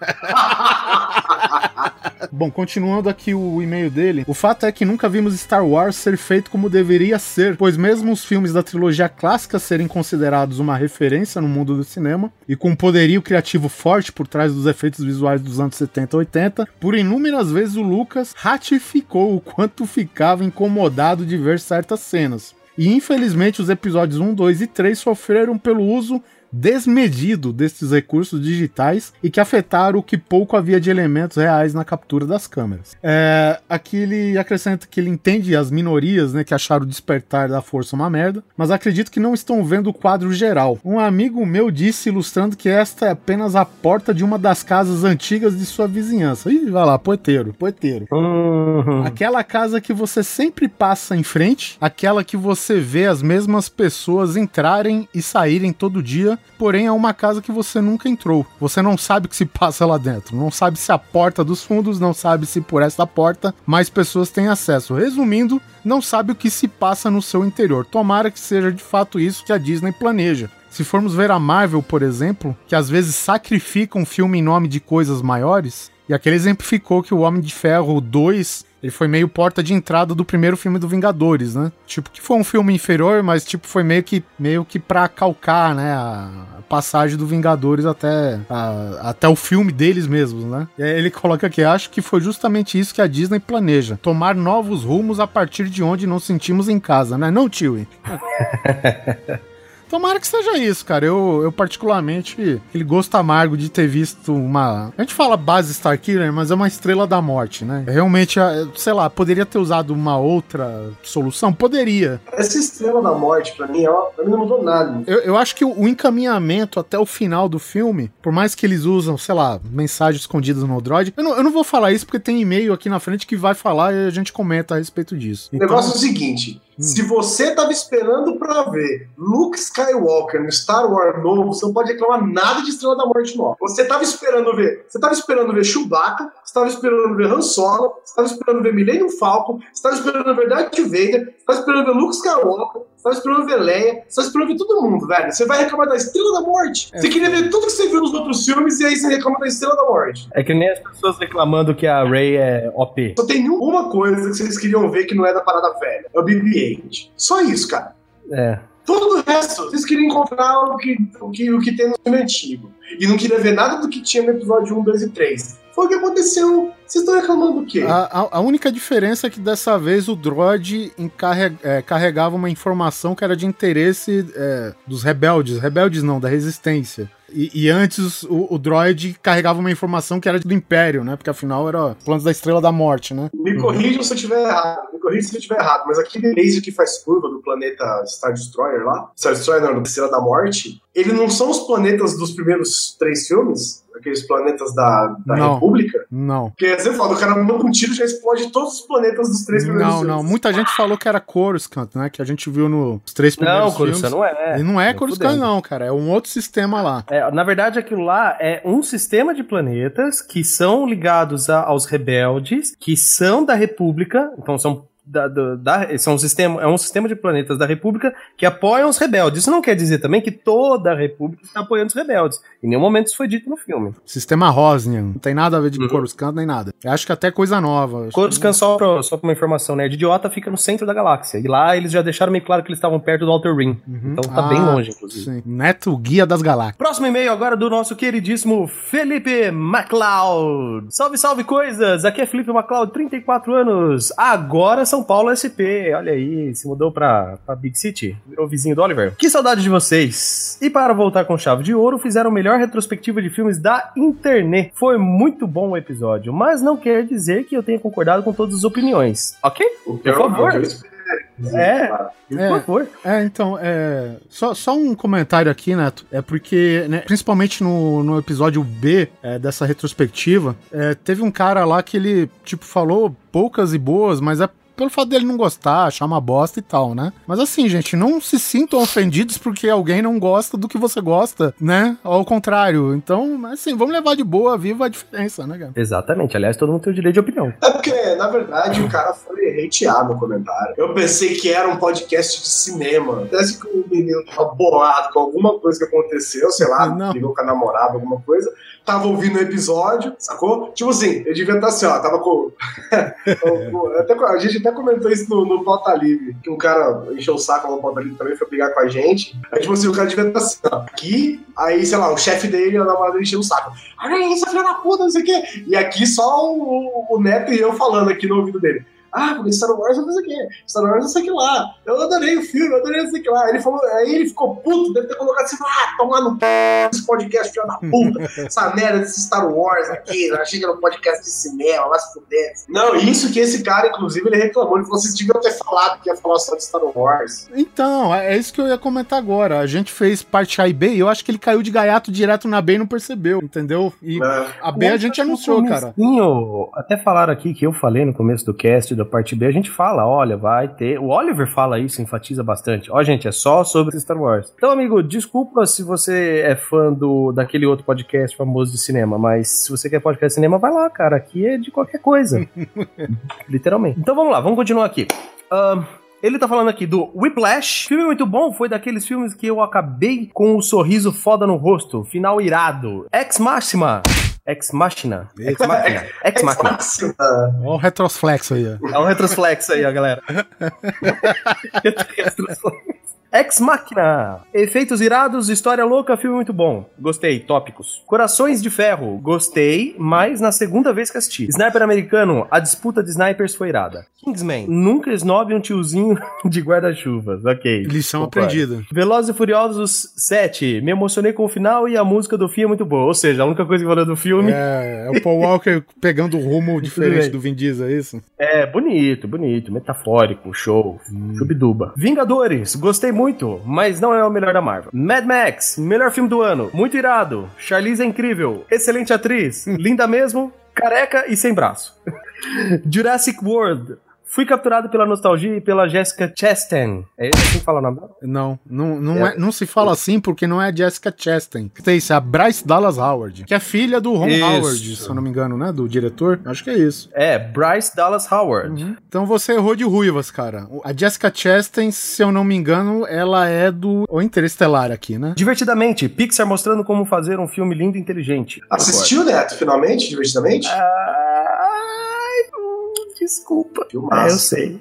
Bom, continuando aqui o e-mail dele, o fato é que nunca vimos Star Wars ser feito como deveria ser, pois mesmo os filmes da trilogia clássica serem considerados uma referência no mundo do cinema e com um poderio criativo forte por trás dos efeitos visuais dos anos 70 e 80, por inúmeras vezes o Lucas ratificou o quanto ficava incomodado de ver certas cenas. E infelizmente os episódios 1, 2 e 3 sofreram pelo uso desmedido desses recursos digitais e que afetaram o que pouco havia de elementos reais na captura das câmeras. É, aqui ele acrescenta que ele entende as minorias né, que acharam o despertar da força uma merda, mas acredito que não estão vendo o quadro geral. Um amigo meu disse ilustrando que esta é apenas a porta de uma das casas antigas de sua vizinhança. Ih, vai lá, poeteiro, poeteiro. Uhum. Aquela casa que você sempre passa em frente, aquela que você vê as mesmas pessoas entrarem e saírem todo dia, porém é uma casa que você nunca entrou. Você não sabe o que se passa lá dentro, não sabe se a porta dos fundos, não sabe se por esta porta mais pessoas têm acesso. Resumindo, não sabe o que se passa no seu interior. Tomara que seja de fato isso que a Disney planeja. Se formos ver a Marvel, por exemplo, que às vezes sacrifica um filme em nome de coisas maiores, e aquele exemplificou que o Homem de Ferro 2 ele foi meio porta de entrada do primeiro filme do Vingadores, né? Tipo, que foi um filme inferior, mas tipo, foi meio que meio que pra calcar, né, a passagem do Vingadores até, a- até o filme deles mesmos, né? E aí ele coloca aqui, acho que foi justamente isso que a Disney planeja, tomar novos rumos a partir de onde nos sentimos em casa, né? Não, tio? Tomara que seja isso, cara. Eu, eu particularmente, aquele gosto amargo de ter visto uma. A gente fala base Starkiller, mas é uma estrela da morte, né? Realmente, a- sei lá, poderia ter usado uma outra solução? Poderia. Essa estrela da morte, pra mim, ela, pra mim não mudou nada. Eu, eu acho que o, o encaminhamento até o final do filme, por mais que eles usam, sei lá, mensagens escondidas no droid, eu não, eu não vou falar isso porque tem e-mail aqui na frente que vai falar e a gente comenta a respeito disso. O negócio é o seguinte: se você tava esperando pra ver Luke Skywalker no Star Wars novo, você não pode reclamar nada de Estrela da Morte nova. Você tava esperando ver, você tava esperando ver Chewbacca, você tava esperando ver Han Solo, você tava esperando ver Millennium Falcon, você tava esperando ver Darth Vader, você tava esperando ver Luke Skywalker, você tava esperando ver Leia, você tava esperando ver todo mundo, velho. Você vai reclamar da Estrela da Morte. Você queria ver tudo que você viu nos outros filmes e aí você reclama da Estrela da Morte. É que nem as pessoas reclamando que a Ray é OP. Só tem uma coisa que vocês queriam ver que não é da parada velha. É o BB-8. Só isso, cara. É. Todo o resto, vocês queriam encontrar o que, o que, o que tem no filme antigo. E não queria ver nada do que tinha no episódio 1, 2 e 3. Foi o que aconteceu. Vocês estão reclamando do quê? A, a- a única diferença é que dessa vez o droid é, carregava uma informação que era de interesse é, dos rebeldes. Rebeldes não, da resistência. E, e antes o, o droid carregava uma informação que era do Império, né? Porque afinal era planos da Estrela da Morte, né? Me corrijam se eu estiver errado. Me corrijam se eu estiver errado. Mas aquele laser que faz curva do planeta Star Destroyer lá, Star Destroyer não, do Estrela da Morte, ele não são os planetas dos primeiros três filmes? Aqueles planetas da, da Não. República? Não. Porque você fala, o cara manda com um tiro e já explode todos os planetas dos três primeiros Não, filmes. não. Muita gente falou que era Coruscant, né? Que a gente viu nos três primeiros Não, filmes. Coruscant não é. E não é Coruscant, não, cara. É um outro sistema lá. É, na verdade, aquilo lá é um sistema de planetas que são ligados a- aos rebeldes, que são da República, então são. Da, da- da- são um sistema, é um sistema de planetas da República que apoiam os rebeldes. Isso não quer dizer também que toda a República está apoiando os rebeldes. Em nenhum momento isso foi dito no filme. Sistema Rosnian. Não tem nada a ver de Uhum. Coruscant nem nada. Eu acho que até coisa nova. Coruscant, só pra, só pra uma informação, né? De idiota fica no centro da galáxia. E lá eles já deixaram meio claro que eles estavam perto do Outer Rim. Então tá Ah, bem longe, inclusive. Sim. Neto Guia das Galáxias. Próximo e-mail agora do nosso queridíssimo Felipe MacLeod. Salve, salve coisas! Aqui é Felipe MacLeod, 34 anos. Agora São Paulo SP. Olha aí, se mudou pra, pra Big City. Virou vizinho do Oliver. Que saudade de vocês! E para voltar com chave de ouro, fizeram a melhor retrospectiva de filmes da internet. Foi muito bom o episódio, mas não quer dizer que eu tenha concordado com todas as opiniões. Ok? O Por favor. É. cara. Por É. favor. É, então, é. Só, só um comentário aqui, Neto. É porque, né, principalmente no, no episódio B é, dessa retrospectiva, é, teve um cara lá que ele, tipo, falou poucas e boas, mas é pelo fato dele não gostar, achar uma bosta e tal, né? Mas assim, gente, não se sintam ofendidos porque alguém não gosta do que você gosta, né? Ao contrário. Então, assim, vamos levar de boa, viva a diferença, né, cara? Exatamente. Aliás, todo mundo tem o direito de opinião. É porque, na verdade, o cara foi hateado no comentário. Eu pensei que era um podcast de cinema. Parece que o menino tava bolado com alguma coisa que aconteceu, sei lá, Não. ligou com a namorada, alguma coisa. Tava ouvindo o episódio, sacou? Tipo assim, eu devia estar assim, ó, tava com. com- até com- a gente até comentou isso no, no Pauta Livre, que um cara encheu o saco no Pauta Livre também, foi brigar com a gente. Aí, tipo assim, o cara devia estar assim, ó, aqui, aí, sei lá, o chefe dele, a namorada encheu o saco. Olha isso, filho da puta, não sei o quê. E aqui só o, o Neto e eu falando aqui no ouvido dele. Ah, porque Star Wars não sei o quê. Star Wars não sei o que lá. Eu adorei o filme, eu adorei não sei o que lá. Ele falou, aí ele ficou puto, deve ter colocado assim, ah, tomar no p esse podcast, filho da puta. Essa merda desse Star Wars aqui. Eu achei que era um podcast de cinema, vai se fuder. Não, isso que esse cara, inclusive, ele reclamou. Ele falou, vocês deviam ter falado que ia falar só de Star Wars. Então, é é isso que eu ia comentar agora. A gente fez parte A e B e eu acho que ele caiu de gaiato direto na B e não percebeu, entendeu? E né? a B a gente anunciou, cara. Até falaram aqui que eu falei no começo do cast da parte B, a gente fala, olha, vai ter. O Oliver fala isso, enfatiza bastante. Ó, gente, é só sobre Star Wars. Então, amigo, desculpa se você é fã do daquele outro podcast famoso de cinema, mas se você quer podcast de cinema, vai lá, cara. Aqui é de qualquer coisa. Literalmente. Então vamos lá, vamos continuar aqui. Ahn, ele tá falando aqui do Whiplash. Filme muito bom, foi daqueles filmes que eu acabei com um sorriso foda no rosto. Final irado. Ex Machina. Ex Machina. Ex Machina. Ex Machina. Olha o retroflexo aí, ó. É um retroflexo aí, ó, galera. Ex Machina. Efeitos irados, história louca, filme muito bom. Gostei. Tópicos. Corações de Ferro. Gostei, mas na segunda vez que assisti. Sniper americano. A disputa de snipers foi irada. Kingsman. Nunca snob um tiozinho de guarda-chuvas. Ok. Lição Concordo. aprendida. Velozes e Furiosos 7. Me emocionei com o final e a música do fim é muito boa. Ou seja, a única coisa que valeu do filme É, é o Paul Walker pegando um rumo diferente do Vin Diesel, é isso? É, bonito, bonito, metafórico, show, chubiduba. Vingadores, gostei muito, mas não é o melhor da Marvel. Mad Max, melhor filme do ano, muito irado. Charlize é incrível, excelente atriz, linda mesmo, careca e sem braço. Jurassic World, Fui capturado pela nostalgia e pela Jessica Chastain. É esse assim que fala o nome dela? Não, não, não, é. não se fala assim porque não é a Jessica Chastain. Que tem isso, é a Bryce Dallas Howard, que é filha do Ron Isso. Howard, se eu não me engano, né? Do diretor. Acho que é isso. É, Bryce Dallas Howard. Então você errou de ruivas, cara. A Jessica Chastain, se eu não me engano, ela é do o Interestelar aqui, né? Divertidamente, Pixar mostrando como fazer um filme lindo e inteligente. Assistiu, Neto, finalmente, divertidamente? Ai, hum, desculpa. Filmaço. É, eu sei.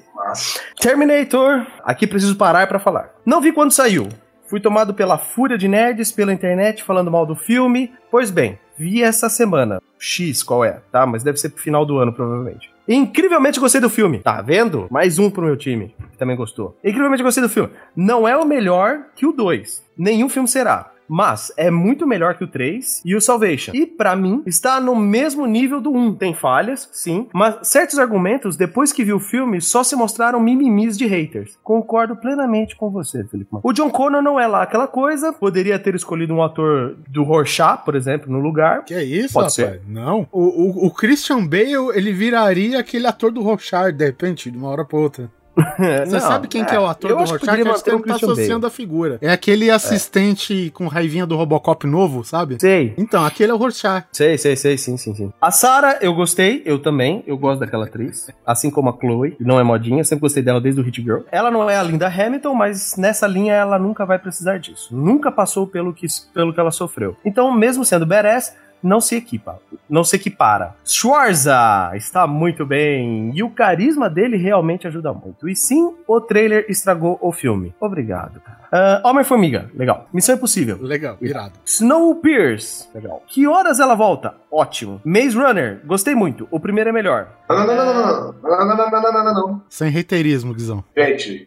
Terminator, aqui preciso parar pra falar. Não vi quando saiu. Fui tomado pela fúria de nerds pela internet falando mal do filme. Pois bem, vi essa semana. X, qual é? Tá, mas deve ser pro final do ano, provavelmente. Incrivelmente gostei do filme. Tá vendo? Mais um pro meu time, que também gostou. Incrivelmente gostei do filme. Não é o melhor que o 2. Nenhum filme será. Mas é muito melhor que o 3 e o Salvation. E pra mim, está no mesmo nível do 1. Tem falhas, sim, mas certos argumentos, depois que vi o filme, só se mostraram mimimis de haters. Concordo plenamente com você, Felipe. O John Connor não é lá aquela coisa. Poderia ter escolhido um ator do Rorschach, por exemplo, no lugar. Que é isso, Pode rapaz? Não. O, o, o Christian Bale, ele viraria aquele ator do Rochard, de repente, de uma hora pra outra. Você Não, sabe quem que é o ator eu do Rorschach? Acho que ele o tá associando a figura. É aquele assistente com raivinha do Robocop novo, sabe? Sei. Então, aquele é o Rorschach. Sei, sei, sei, sim, sim, sim. A Sarah, eu gostei, eu também, eu gosto daquela atriz. Assim como a Chloe, não é modinha, sempre gostei dela desde o Hit Girl. Ela não é a Linda Hamilton, mas nessa linha ela nunca vai precisar disso. Nunca passou pelo que, pelo que ela sofreu. Então, mesmo sendo badass, não se equipa, não se equipara. Schwarza está muito bem e o carisma dele realmente ajuda muito. E sim, o trailer estragou o filme. Obrigado. Ah, Homem-Formiga, legal. Missão Impossível, Legal, irado. Snowpiercer. Legal. Que horas ela volta? Ótimo. Maze Runner. Gostei muito. O primeiro é melhor. Não, não, não, não, não, não, não, não, não, não, não, não, não. Sem reiterismo, Guizão. Gente,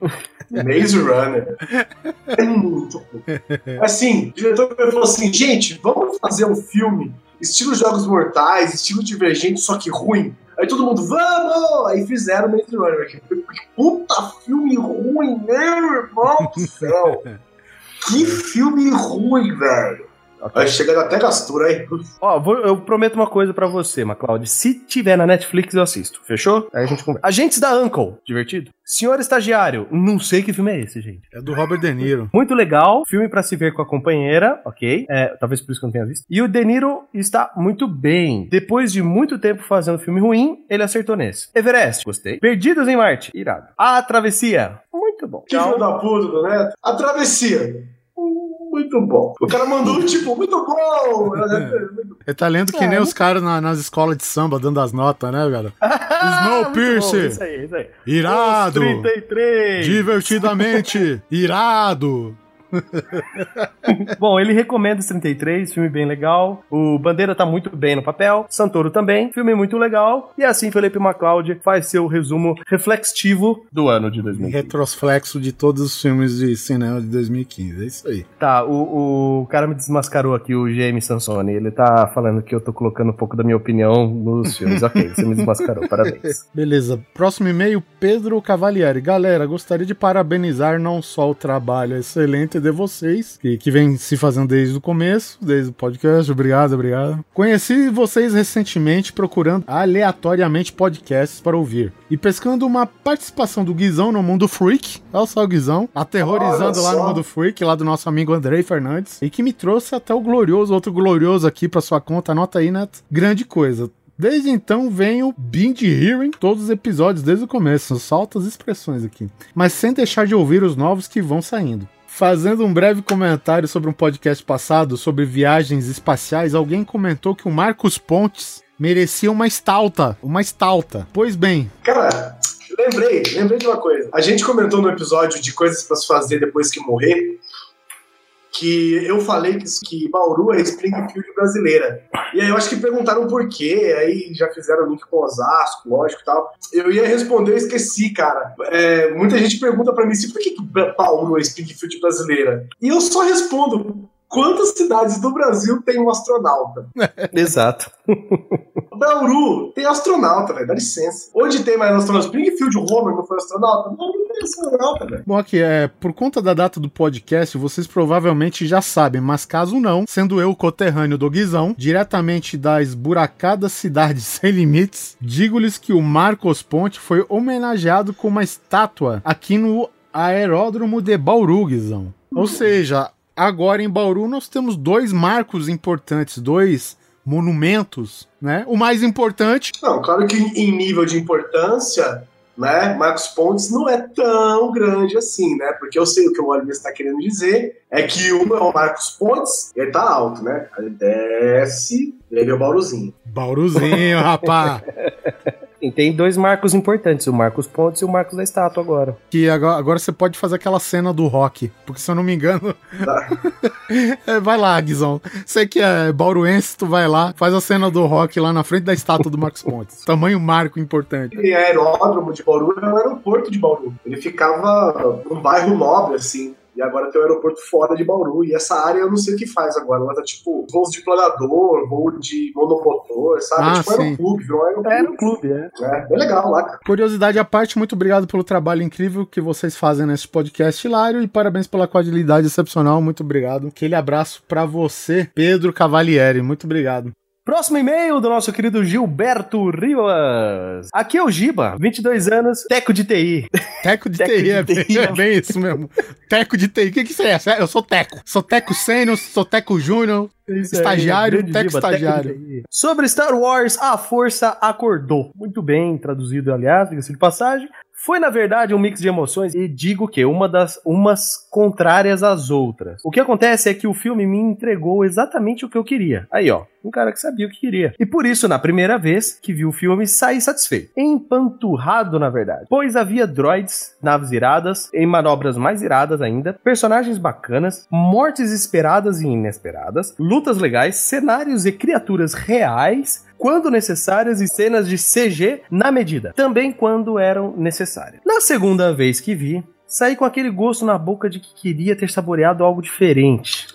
Maze Runner é muito bom. Assim, o diretor falou assim, gente, vamos fazer um filme estilo Jogos Mortais, estilo Divergente, só que ruim. Aí todo mundo, vamos! Aí fizeram Maze Runner. Que puta filme ruim, meu irmão do céu. Que filme ruim, velho. Vai chegando até gastura aí. Ó, vou- eu prometo uma coisa pra você, MacLeod. Se tiver na Netflix, eu assisto. Fechou? Aí a gente conversa. Agentes da Uncle. Divertido? Senhor Estagiário. Não sei que filme é esse, gente. É do Robert De Niro. Muito legal. Filme pra se ver com a companheira, ok? É, talvez por isso que eu não tenha visto. E o De Niro está muito bem. Depois de muito tempo fazendo filme ruim, ele acertou nesse. Everest. Gostei. Perdidos em Marte. Irado. A Travessia. Muito bom. Que filho da puta do Neto. A travessia. Muito bom. O cara mandou, tipo, muito bom. Muito Ele tá lendo que nem os caras na- nas escolas de samba dando as notas, né, cara? Snowpiercer. Isso aí, isso aí. Irado. Os 33. Divertidamente. Irado. Bom, ele recomenda os 33, filme bem legal. O Bandeira tá muito bem no papel. Santoro também, filme muito legal. E assim, Felipe MacLeod faz seu resumo reflexivo do ano de 2015. Retroflexo de todos os filmes de cinema de 2015. É isso aí. Tá, o, o cara me desmascarou aqui, o James Sansoni. Ele tá falando que eu tô colocando um pouco da minha opinião nos filmes. ok, você me desmascarou, parabéns. Beleza. Próximo e-mail, Pedro Cavalieri. Galera, gostaria de parabenizar não só o trabalho excelente de vocês, que, que vem se fazendo desde o começo, desde o podcast. Obrigado, obrigado. Conheci vocês recentemente procurando aleatoriamente podcasts para ouvir. E pescando uma participação do Guizão no Mundo Freak. Olha só o Guizão, aterrorizando lá no. Mundo Freak, lá do nosso amigo Andrei Fernandes. E que me trouxe até o glorioso, outro glorioso aqui para sua conta. Anota aí, Neto. Grande coisa. Desde então venho binge hearing todos os episódios desde o começo, só altas expressões aqui, mas sem deixar de ouvir os novos que vão saindo. Fazendo um breve comentário sobre um podcast passado sobre viagens espaciais, alguém comentou que o Marcos Pontes merecia uma estalta, uma estalta. Pois bem, Cara, lembrei, lembrei de uma coisa. A gente comentou no episódio de coisas pra se fazer depois que morrer, que eu falei que, que Bauru é Springfield brasileira. E aí eu acho que perguntaram por quê, aí já fizeram link com Osasco, lógico e tal. Eu ia responder, eu esqueci, cara. É, muita gente pergunta pra mim assim, por que, que Bauru é Springfield brasileira? E eu só respondo Quantas cidades do Brasil tem um astronauta? Exato. Bauru tem astronauta, velho. Dá licença. Onde tem mais astronauta? Springfield, Homer não foi astronauta? Não, não tem astronauta, velho. Bom, aqui, é, por conta da data do podcast, vocês provavelmente já sabem, mas caso não, sendo eu o coterrâneo do Guizão, diretamente da esburacada cidade sem limites, digo-lhes que o Marcos Ponte foi homenageado com uma estátua aqui no aeródromo de Bauru, Guizão. Ou seja, agora em Bauru nós temos dois marcos importantes, dois monumentos, né? O mais importante Não, claro que em nível de importância, né, Marcos Pontes não é tão grande assim, né? Porque eu sei o que o Oliver está querendo dizer, é que um é o Marcos Pontes, ele tá alto, né? Aí desce, ele é o Bauruzinho. Bauruzinho, rapá. E tem dois marcos importantes, o Marcos Pontes e o Marcos da Estátua agora. Que agora, agora você pode fazer aquela cena do rock. Porque se eu não me engano. Tá. É, vai lá, Guizão. Você que é bauruense, tu vai lá, faz a cena do rock lá na frente da estátua do Marcos Pontes. Tamanho marco importante. Aquele aeródromo de Bauru era o aeroporto de Bauru. Ele ficava num bairro nobre, assim. E agora tem o aeroporto fora de Bauru. E essa área eu não sei o que faz agora. Ela tá tipo voos de planador, voo de monomotor, sabe? Ah, tipo sim. aeroclube, virou um aeroclube. É, no clube, é. É, é legal lá, cara. Curiosidade à parte, muito obrigado pelo trabalho incrível que vocês fazem nesse podcast hilário e parabéns pela qualidade excepcional. Muito obrigado. Aquele abraço pra você, Pedro Cavalieri. Muito obrigado. Próximo e-mail do nosso querido Gilberto Rivas. Aqui é o Giba, 22 anos, teco de TI. Teco de Teco TI, de é, bem, TI, é bem isso mesmo. Teco de TI. O que, que você é? Eu sou Teco. Sou Teco Sênior, sou Teco Júnior. Estagiário, grande teco Giba, estagiário. TI. Sobre Star Wars, a força acordou. Muito bem traduzido, aliás, diga-se de passagem. Foi, na verdade, um mix de emoções e digo que uma das umas contrárias às outras. O que acontece é que o filme me entregou exatamente o que eu queria. Aí, ó, um cara que sabia o que queria. E por isso, na primeira vez que vi o filme, saí satisfeito. Empanturrado, na verdade. Pois havia droids, naves iradas, em manobras mais iradas ainda, personagens bacanas, mortes esperadas e inesperadas, lutas legais, cenários e criaturas reais quando necessárias e cenas de CG na medida, também quando eram necessárias. Na segunda vez que vi, saí com aquele gosto na boca de que queria ter saboreado algo diferente.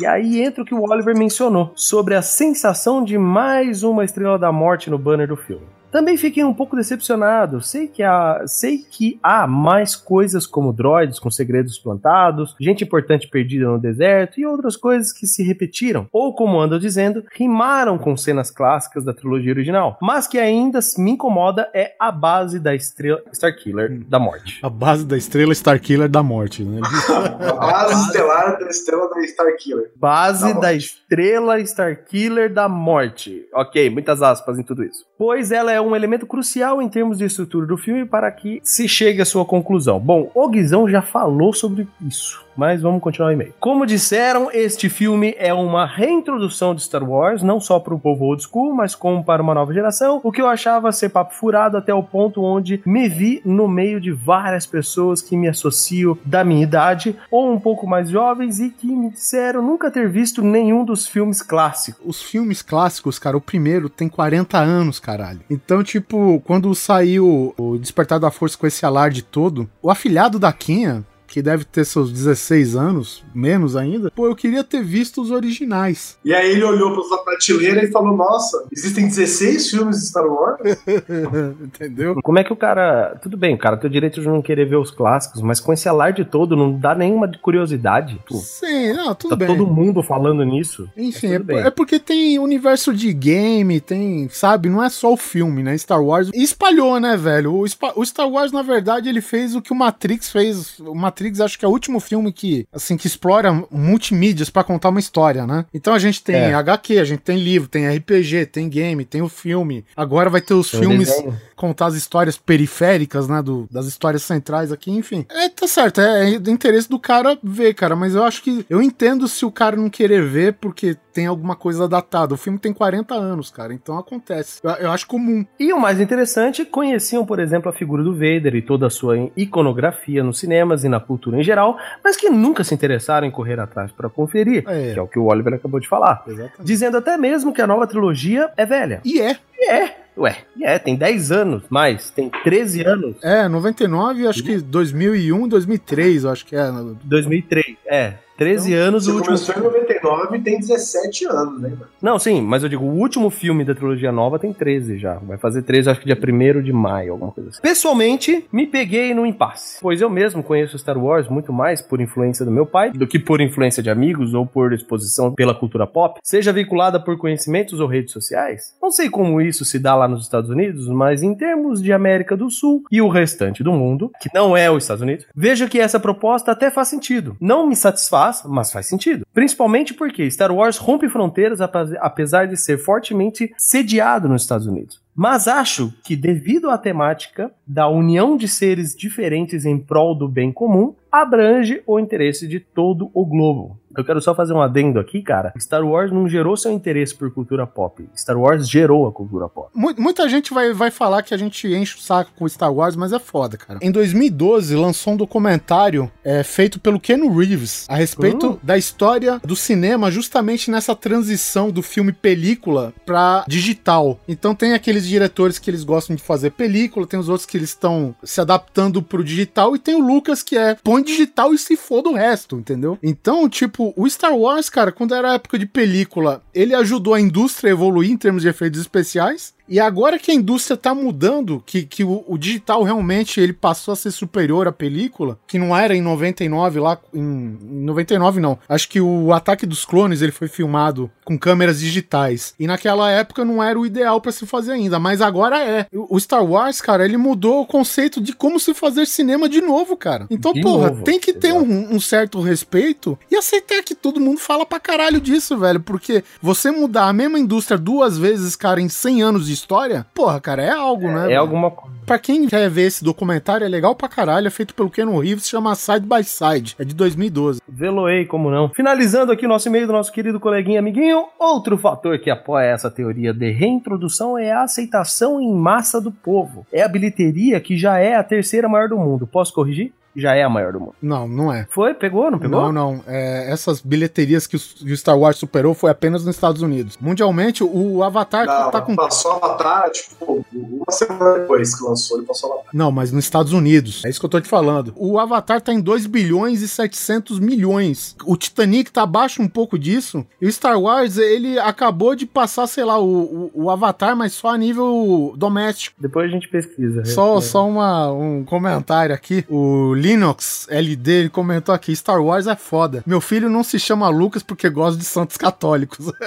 E aí entra o que o Oliver mencionou sobre a sensação de mais uma estrela da morte no banner do filme. Também fiquei um pouco decepcionado. Sei que há, sei que há mais coisas como droids com segredos plantados, gente importante perdida no deserto e outras coisas que se repetiram, ou como ando dizendo, rimaram com cenas clássicas da trilogia original. Mas que ainda me incomoda é a base da estrela Starkiller da morte. A base da estrela Starkiller da morte, né? A base estelar da estrela da Starkiller. Base Da da estrela Starkiller da morte. Ok, muitas aspas em tudo isso. Pois ela é um elemento crucial em termos de estrutura do filme para que se chegue à sua conclusão. Bom, o Guizão já falou sobre isso. Mas vamos continuar o e-mail. Como disseram, este filme é uma reintrodução de Star Wars, não só para o povo old school, mas como para uma nova geração, o que eu achava ser papo furado até o ponto onde me vi no meio de várias pessoas que me associam da minha idade ou um pouco mais jovens e que me disseram nunca ter visto nenhum dos filmes clássicos. Os filmes clássicos, cara, o primeiro tem 40 anos, caralho. Então, tipo, quando saiu o Despertar da Força com esse alarde todo, o afilhado da Kinha, que deve ter seus 16 anos, menos ainda, pô, eu queria ter visto os originais. E aí ele olhou pra sua prateleira e falou: Nossa, existem 16 filmes de Star Wars? Entendeu? Como é que o cara. Tudo bem, o cara tem o direito de não querer ver os clássicos, mas com esse alarde todo não dá nenhuma curiosidade. Pô, Sim, não, tudo tá bem. todo mundo falando nisso. Enfim, é, bem. é porque tem universo de game, tem, sabe, não é só o filme, né? Star Wars e espalhou, né, velho? O, o Star Wars, na verdade, ele fez o que o Matrix fez. O Matrix, acho que é o último filme que, assim, que explora multimídias pra contar uma história, né? Então a gente tem É. HQ, a gente tem livro, tem RPG, tem game, tem o filme. Agora vai ter os Tem filmes desenho. Contar as histórias periféricas, né? Do, das histórias centrais aqui, enfim. É, tá certo, é, é do interesse do cara ver, cara, mas eu acho que. Eu entendo se o cara não querer ver porque tem alguma coisa datada. O filme tem 40 anos, cara, então acontece. Eu, eu acho comum. E o mais interessante, conheciam, por exemplo, a figura do Vader e toda a sua iconografia nos cinemas e na cultura em geral, mas que nunca se interessaram em correr atrás para conferir, É. que é o que o Oliver acabou de falar. Exatamente. Dizendo até mesmo que a nova trilogia é velha. E é. E é, ué, é, tem 10 anos, mais, tem 13 anos. É, 99, acho que 2001, 2003, eu acho que é. 2003, é. 13 anos Você o último. começou em 99 e tem 17 anos, né? Não, sim, mas eu digo, o último filme da trilogia nova tem 13 já. Vai fazer 13, acho que dia 1 de maio, alguma coisa assim. Pessoalmente, me peguei no impasse. Pois eu mesmo conheço Star Wars muito mais por influência do meu pai do que por influência de amigos ou por exposição pela cultura pop, seja vinculada por conhecimentos ou redes sociais. Não sei como isso se dá lá nos Estados Unidos, mas em termos de América do Sul e o restante do mundo, que não é os Estados Unidos, vejo que essa proposta até faz sentido. Não me satisfaz, mas faz sentido. Principalmente porque Star Wars rompe fronteiras apes- apesar de ser fortemente sediado nos Estados Unidos. Mas acho que, devido à temática da união de seres diferentes em prol do bem comum, abrange o interesse de todo o globo. Eu quero só fazer um adendo aqui, cara. Star Wars não gerou seu interesse por cultura pop. Star Wars gerou a cultura pop. Mu- Muita gente vai, vai falar que a gente enche o saco com Star Wars, mas é foda, cara. Em 2012, lançou um documentário é, feito pelo Ken Reeves a respeito Hum. da história do cinema, justamente nessa transição do filme película pra digital. Então tem aqueles diretores que eles gostam de fazer película, tem os outros que eles estão se adaptando pro digital, e tem o Lucas que é põe digital e se for do resto, entendeu? Então, tipo, o Star Wars, cara, quando era época de película, ele ajudou a indústria a evoluir em termos de efeitos especiais. E agora que a indústria tá mudando, que, que o, o digital realmente ele passou a ser superior à película, que não era em 99 lá, em, em 99 não. Acho que o Ataque dos Clones ele foi filmado com câmeras digitais. E naquela época não era o ideal pra se fazer ainda, mas agora é. O, Star Wars, cara, ele mudou o conceito de como se fazer cinema de novo, cara. Então, De porra, novo, tem que ter um, um certo respeito e aceitar que todo mundo fala pra caralho disso, velho. Porque você mudar a mesma indústria duas vezes, cara, em 100 anos de história, porra, cara, é algo, né? É velho? alguma coisa. Pra quem quer ver esse documentário, é legal pra caralho. É feito pelo Ken Reeves, se chama Side by Side. É de 2012. Veloei, como não. Finalizando aqui o nosso e-mail do nosso querido coleguinha amiguinho, outro fator que apoia essa teoria de reintrodução é a aceitação em massa do povo. É a bilheteria que já é a terceira maior do mundo. Posso corrigir? Já é a maior do mundo. Não, não é. Foi? Pegou? Não pegou? Não, não. É, essas bilheterias que o, que o Star Wars superou foi apenas nos Estados Unidos. Mundialmente, o Avatar Não, tá com. passou Avatar, tipo, uma semana depois que lançou, ele passou Avatar. Não, mas nos Estados Unidos. É isso que eu tô te falando. O Avatar tá em 2 bilhões e 700 milhões. O Titanic tá abaixo um pouco disso. E o Star Wars, ele acabou de passar, sei lá, o, o, o Avatar, mas só a nível doméstico. Depois a gente pesquisa. Só, É. só uma, um comentário aqui. O Linux LD ele comentou aqui: Star Wars é foda. Meu filho não se chama Lucas porque gosta de santos católicos.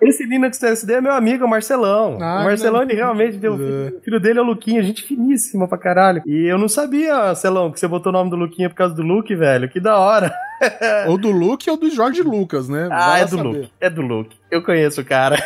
Esse Linux TSD é meu amigo, o Marcelão. Ah, o Marcelão, não. ele realmente deu. É. O filho dele é o Luquinha, gente finíssima pra caralho. E eu não sabia, Celão, que você botou o nome do Luquinha por causa do Luke, velho. Que da hora. ou do Luke ou do Jorge Lucas, né? Ah, Vai é do saber. Luke. É do Luke. Eu conheço o cara.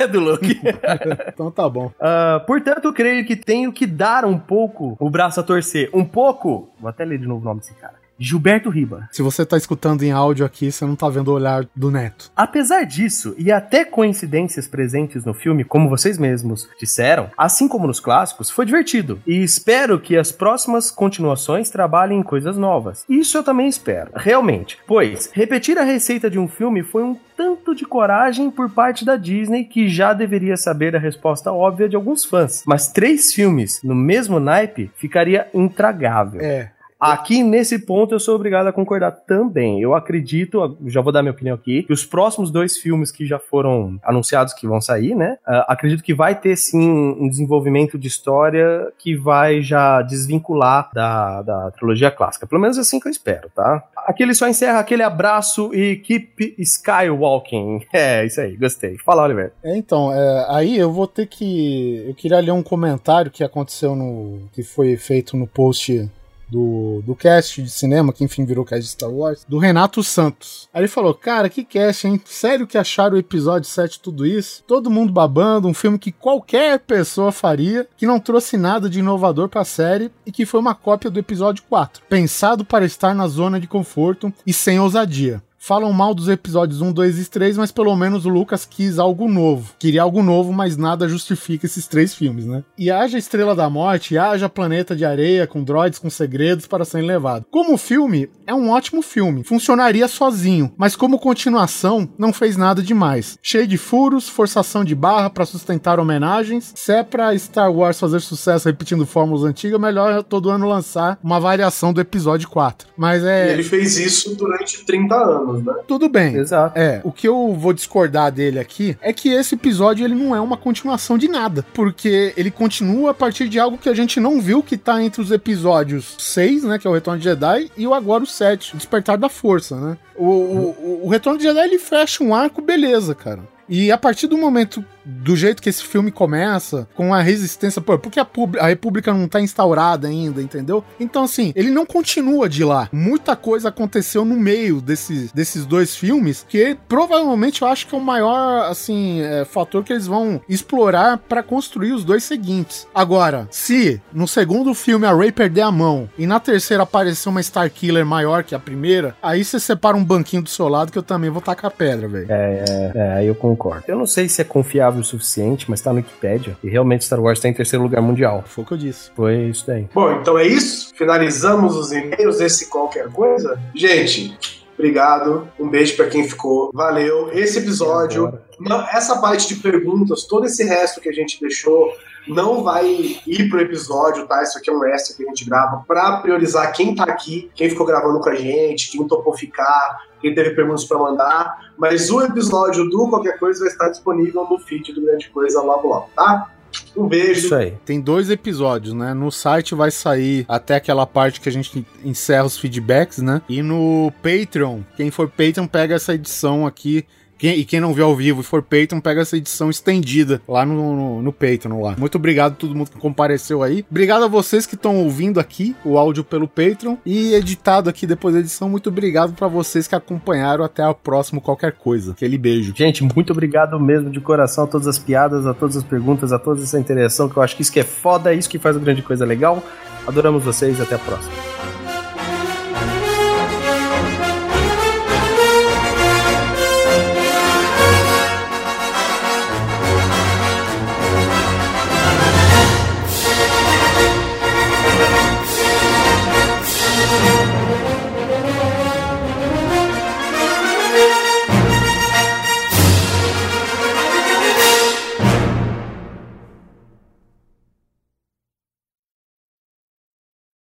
é do Luke. Então tá bom. Ah, portanto, creio que tenho que dar um pouco o braço a torcer. Um pouco. Vou até ler de novo o nome desse cara. Gilberto Riba. Se você tá escutando em áudio aqui, você não tá vendo o olhar do Neto. Apesar disso, e até coincidências presentes no filme, como vocês mesmos disseram, assim como nos clássicos, foi divertido. E espero que as próximas continuações trabalhem em coisas novas. Isso eu também espero, realmente. Pois, repetir a receita de um filme foi um tanto de coragem por parte da Disney que já deveria saber a resposta óbvia de alguns fãs. Mas três filmes no mesmo naipe ficaria intragável. É. Aqui nesse ponto eu sou obrigado a concordar também. Eu acredito, já vou dar minha opinião aqui, que os próximos dois filmes que já foram anunciados que vão sair, né? ah, acredito que vai ter sim um desenvolvimento de história que vai já desvincular da, da trilogia clássica. Pelo menos assim que eu espero, tá? Aqui ele só encerra aquele abraço e keep skywalking. É, isso aí, gostei. Fala, Oliver. É, então, é, aí eu vou ter que. Eu queria ler um comentário que aconteceu no. que foi feito no post do, do cast de cinema, que enfim virou cast de Star Wars, do Renato Santos. Aí ele falou: Cara, que cast, hein? Sério que acharam o episódio 7 tudo isso? Todo mundo babando, um filme que qualquer pessoa faria, que não trouxe nada de inovador pra série e que foi uma cópia do episódio 4, pensado para estar na zona de conforto e sem ousadia. Falam mal dos episódios 1, 2 e 3, mas pelo menos o Lucas quis algo novo. Queria algo novo, mas nada justifica esses três filmes, né? E haja Estrela da Morte, haja Planeta de Areia, com droids com segredos para serem levados. Como filme, é um ótimo filme. Funcionaria sozinho, mas como continuação, não fez nada demais. Cheio de furos, forçação de barra para sustentar homenagens. Se é pra Star Wars fazer sucesso repetindo fórmulas antigas, melhor todo ano lançar uma variação do episódio 4. Mas E é. ele fez isso durante 30 anos, né? Tudo bem. Exato. É, o que eu vou discordar dele aqui é que esse episódio ele não é uma continuação de nada, porque ele continua a partir de algo que a gente não viu que tá entre os episódios 6, né, que é o Retorno de Jedi, e o agora o 7, o Despertar da Força, né? O, o, o- o Retorno de Jedi ele fecha um arco, beleza, cara. E a partir do momento, do jeito que esse filme começa, com a resistência, pô, porque a, a República não tá instaurada ainda, entendeu? Então, assim, ele não continua de lá. Muita coisa aconteceu no meio desses, desses dois filmes, que provavelmente eu acho que é o maior, assim, é, fator que eles vão explorar pra construir os dois seguintes. Agora, se no segundo filme a Rey perder a mão e na terceira aparecer uma Star Killer maior que a primeira, aí você separa um banquinho do seu lado que eu também vou tacar pedra, velho. É, aí eu concordo. Eu não sei se é confiável o suficiente, mas tá no Wikipedia. E realmente Star Wars tá em terceiro lugar mundial. Foi o que eu disse. Foi isso daí. Bom, então é isso. Finalizamos os e-mails desse qualquer coisa. Gente, obrigado. Um beijo pra quem ficou. Valeu. Esse episódio, essa parte de perguntas, todo esse resto que a gente deixou não vai ir pro episódio, tá? Isso aqui é um extra que a gente grava pra priorizar quem tá aqui, quem ficou gravando com a gente, quem topou ficar, quem teve perguntas pra mandar. Mas o episódio do qualquer coisa vai estar disponível no feed do Grande Coisa logo logo, tá? Um beijo. Isso aí. Tem dois episódios, né? No site vai sair até aquela parte que a gente encerra os feedbacks, né? E no Patreon, quem for Patreon pega essa edição aqui. Quem- e quem não viu ao vivo e for Patreon, pega essa edição estendida lá no, no, no Patreon. Lá. Muito obrigado a todo mundo que compareceu aí. Obrigado a vocês que estão ouvindo aqui o áudio pelo Patreon e editado aqui depois da edição. Muito obrigado para vocês que acompanharam. Até o próximo qualquer coisa. Aquele beijo. Gente, muito obrigado mesmo de coração a todas as piadas, a todas as perguntas, a toda essa interação, que eu acho que isso que é foda, é isso que faz o grande coisa legal. Adoramos vocês, até a próxima.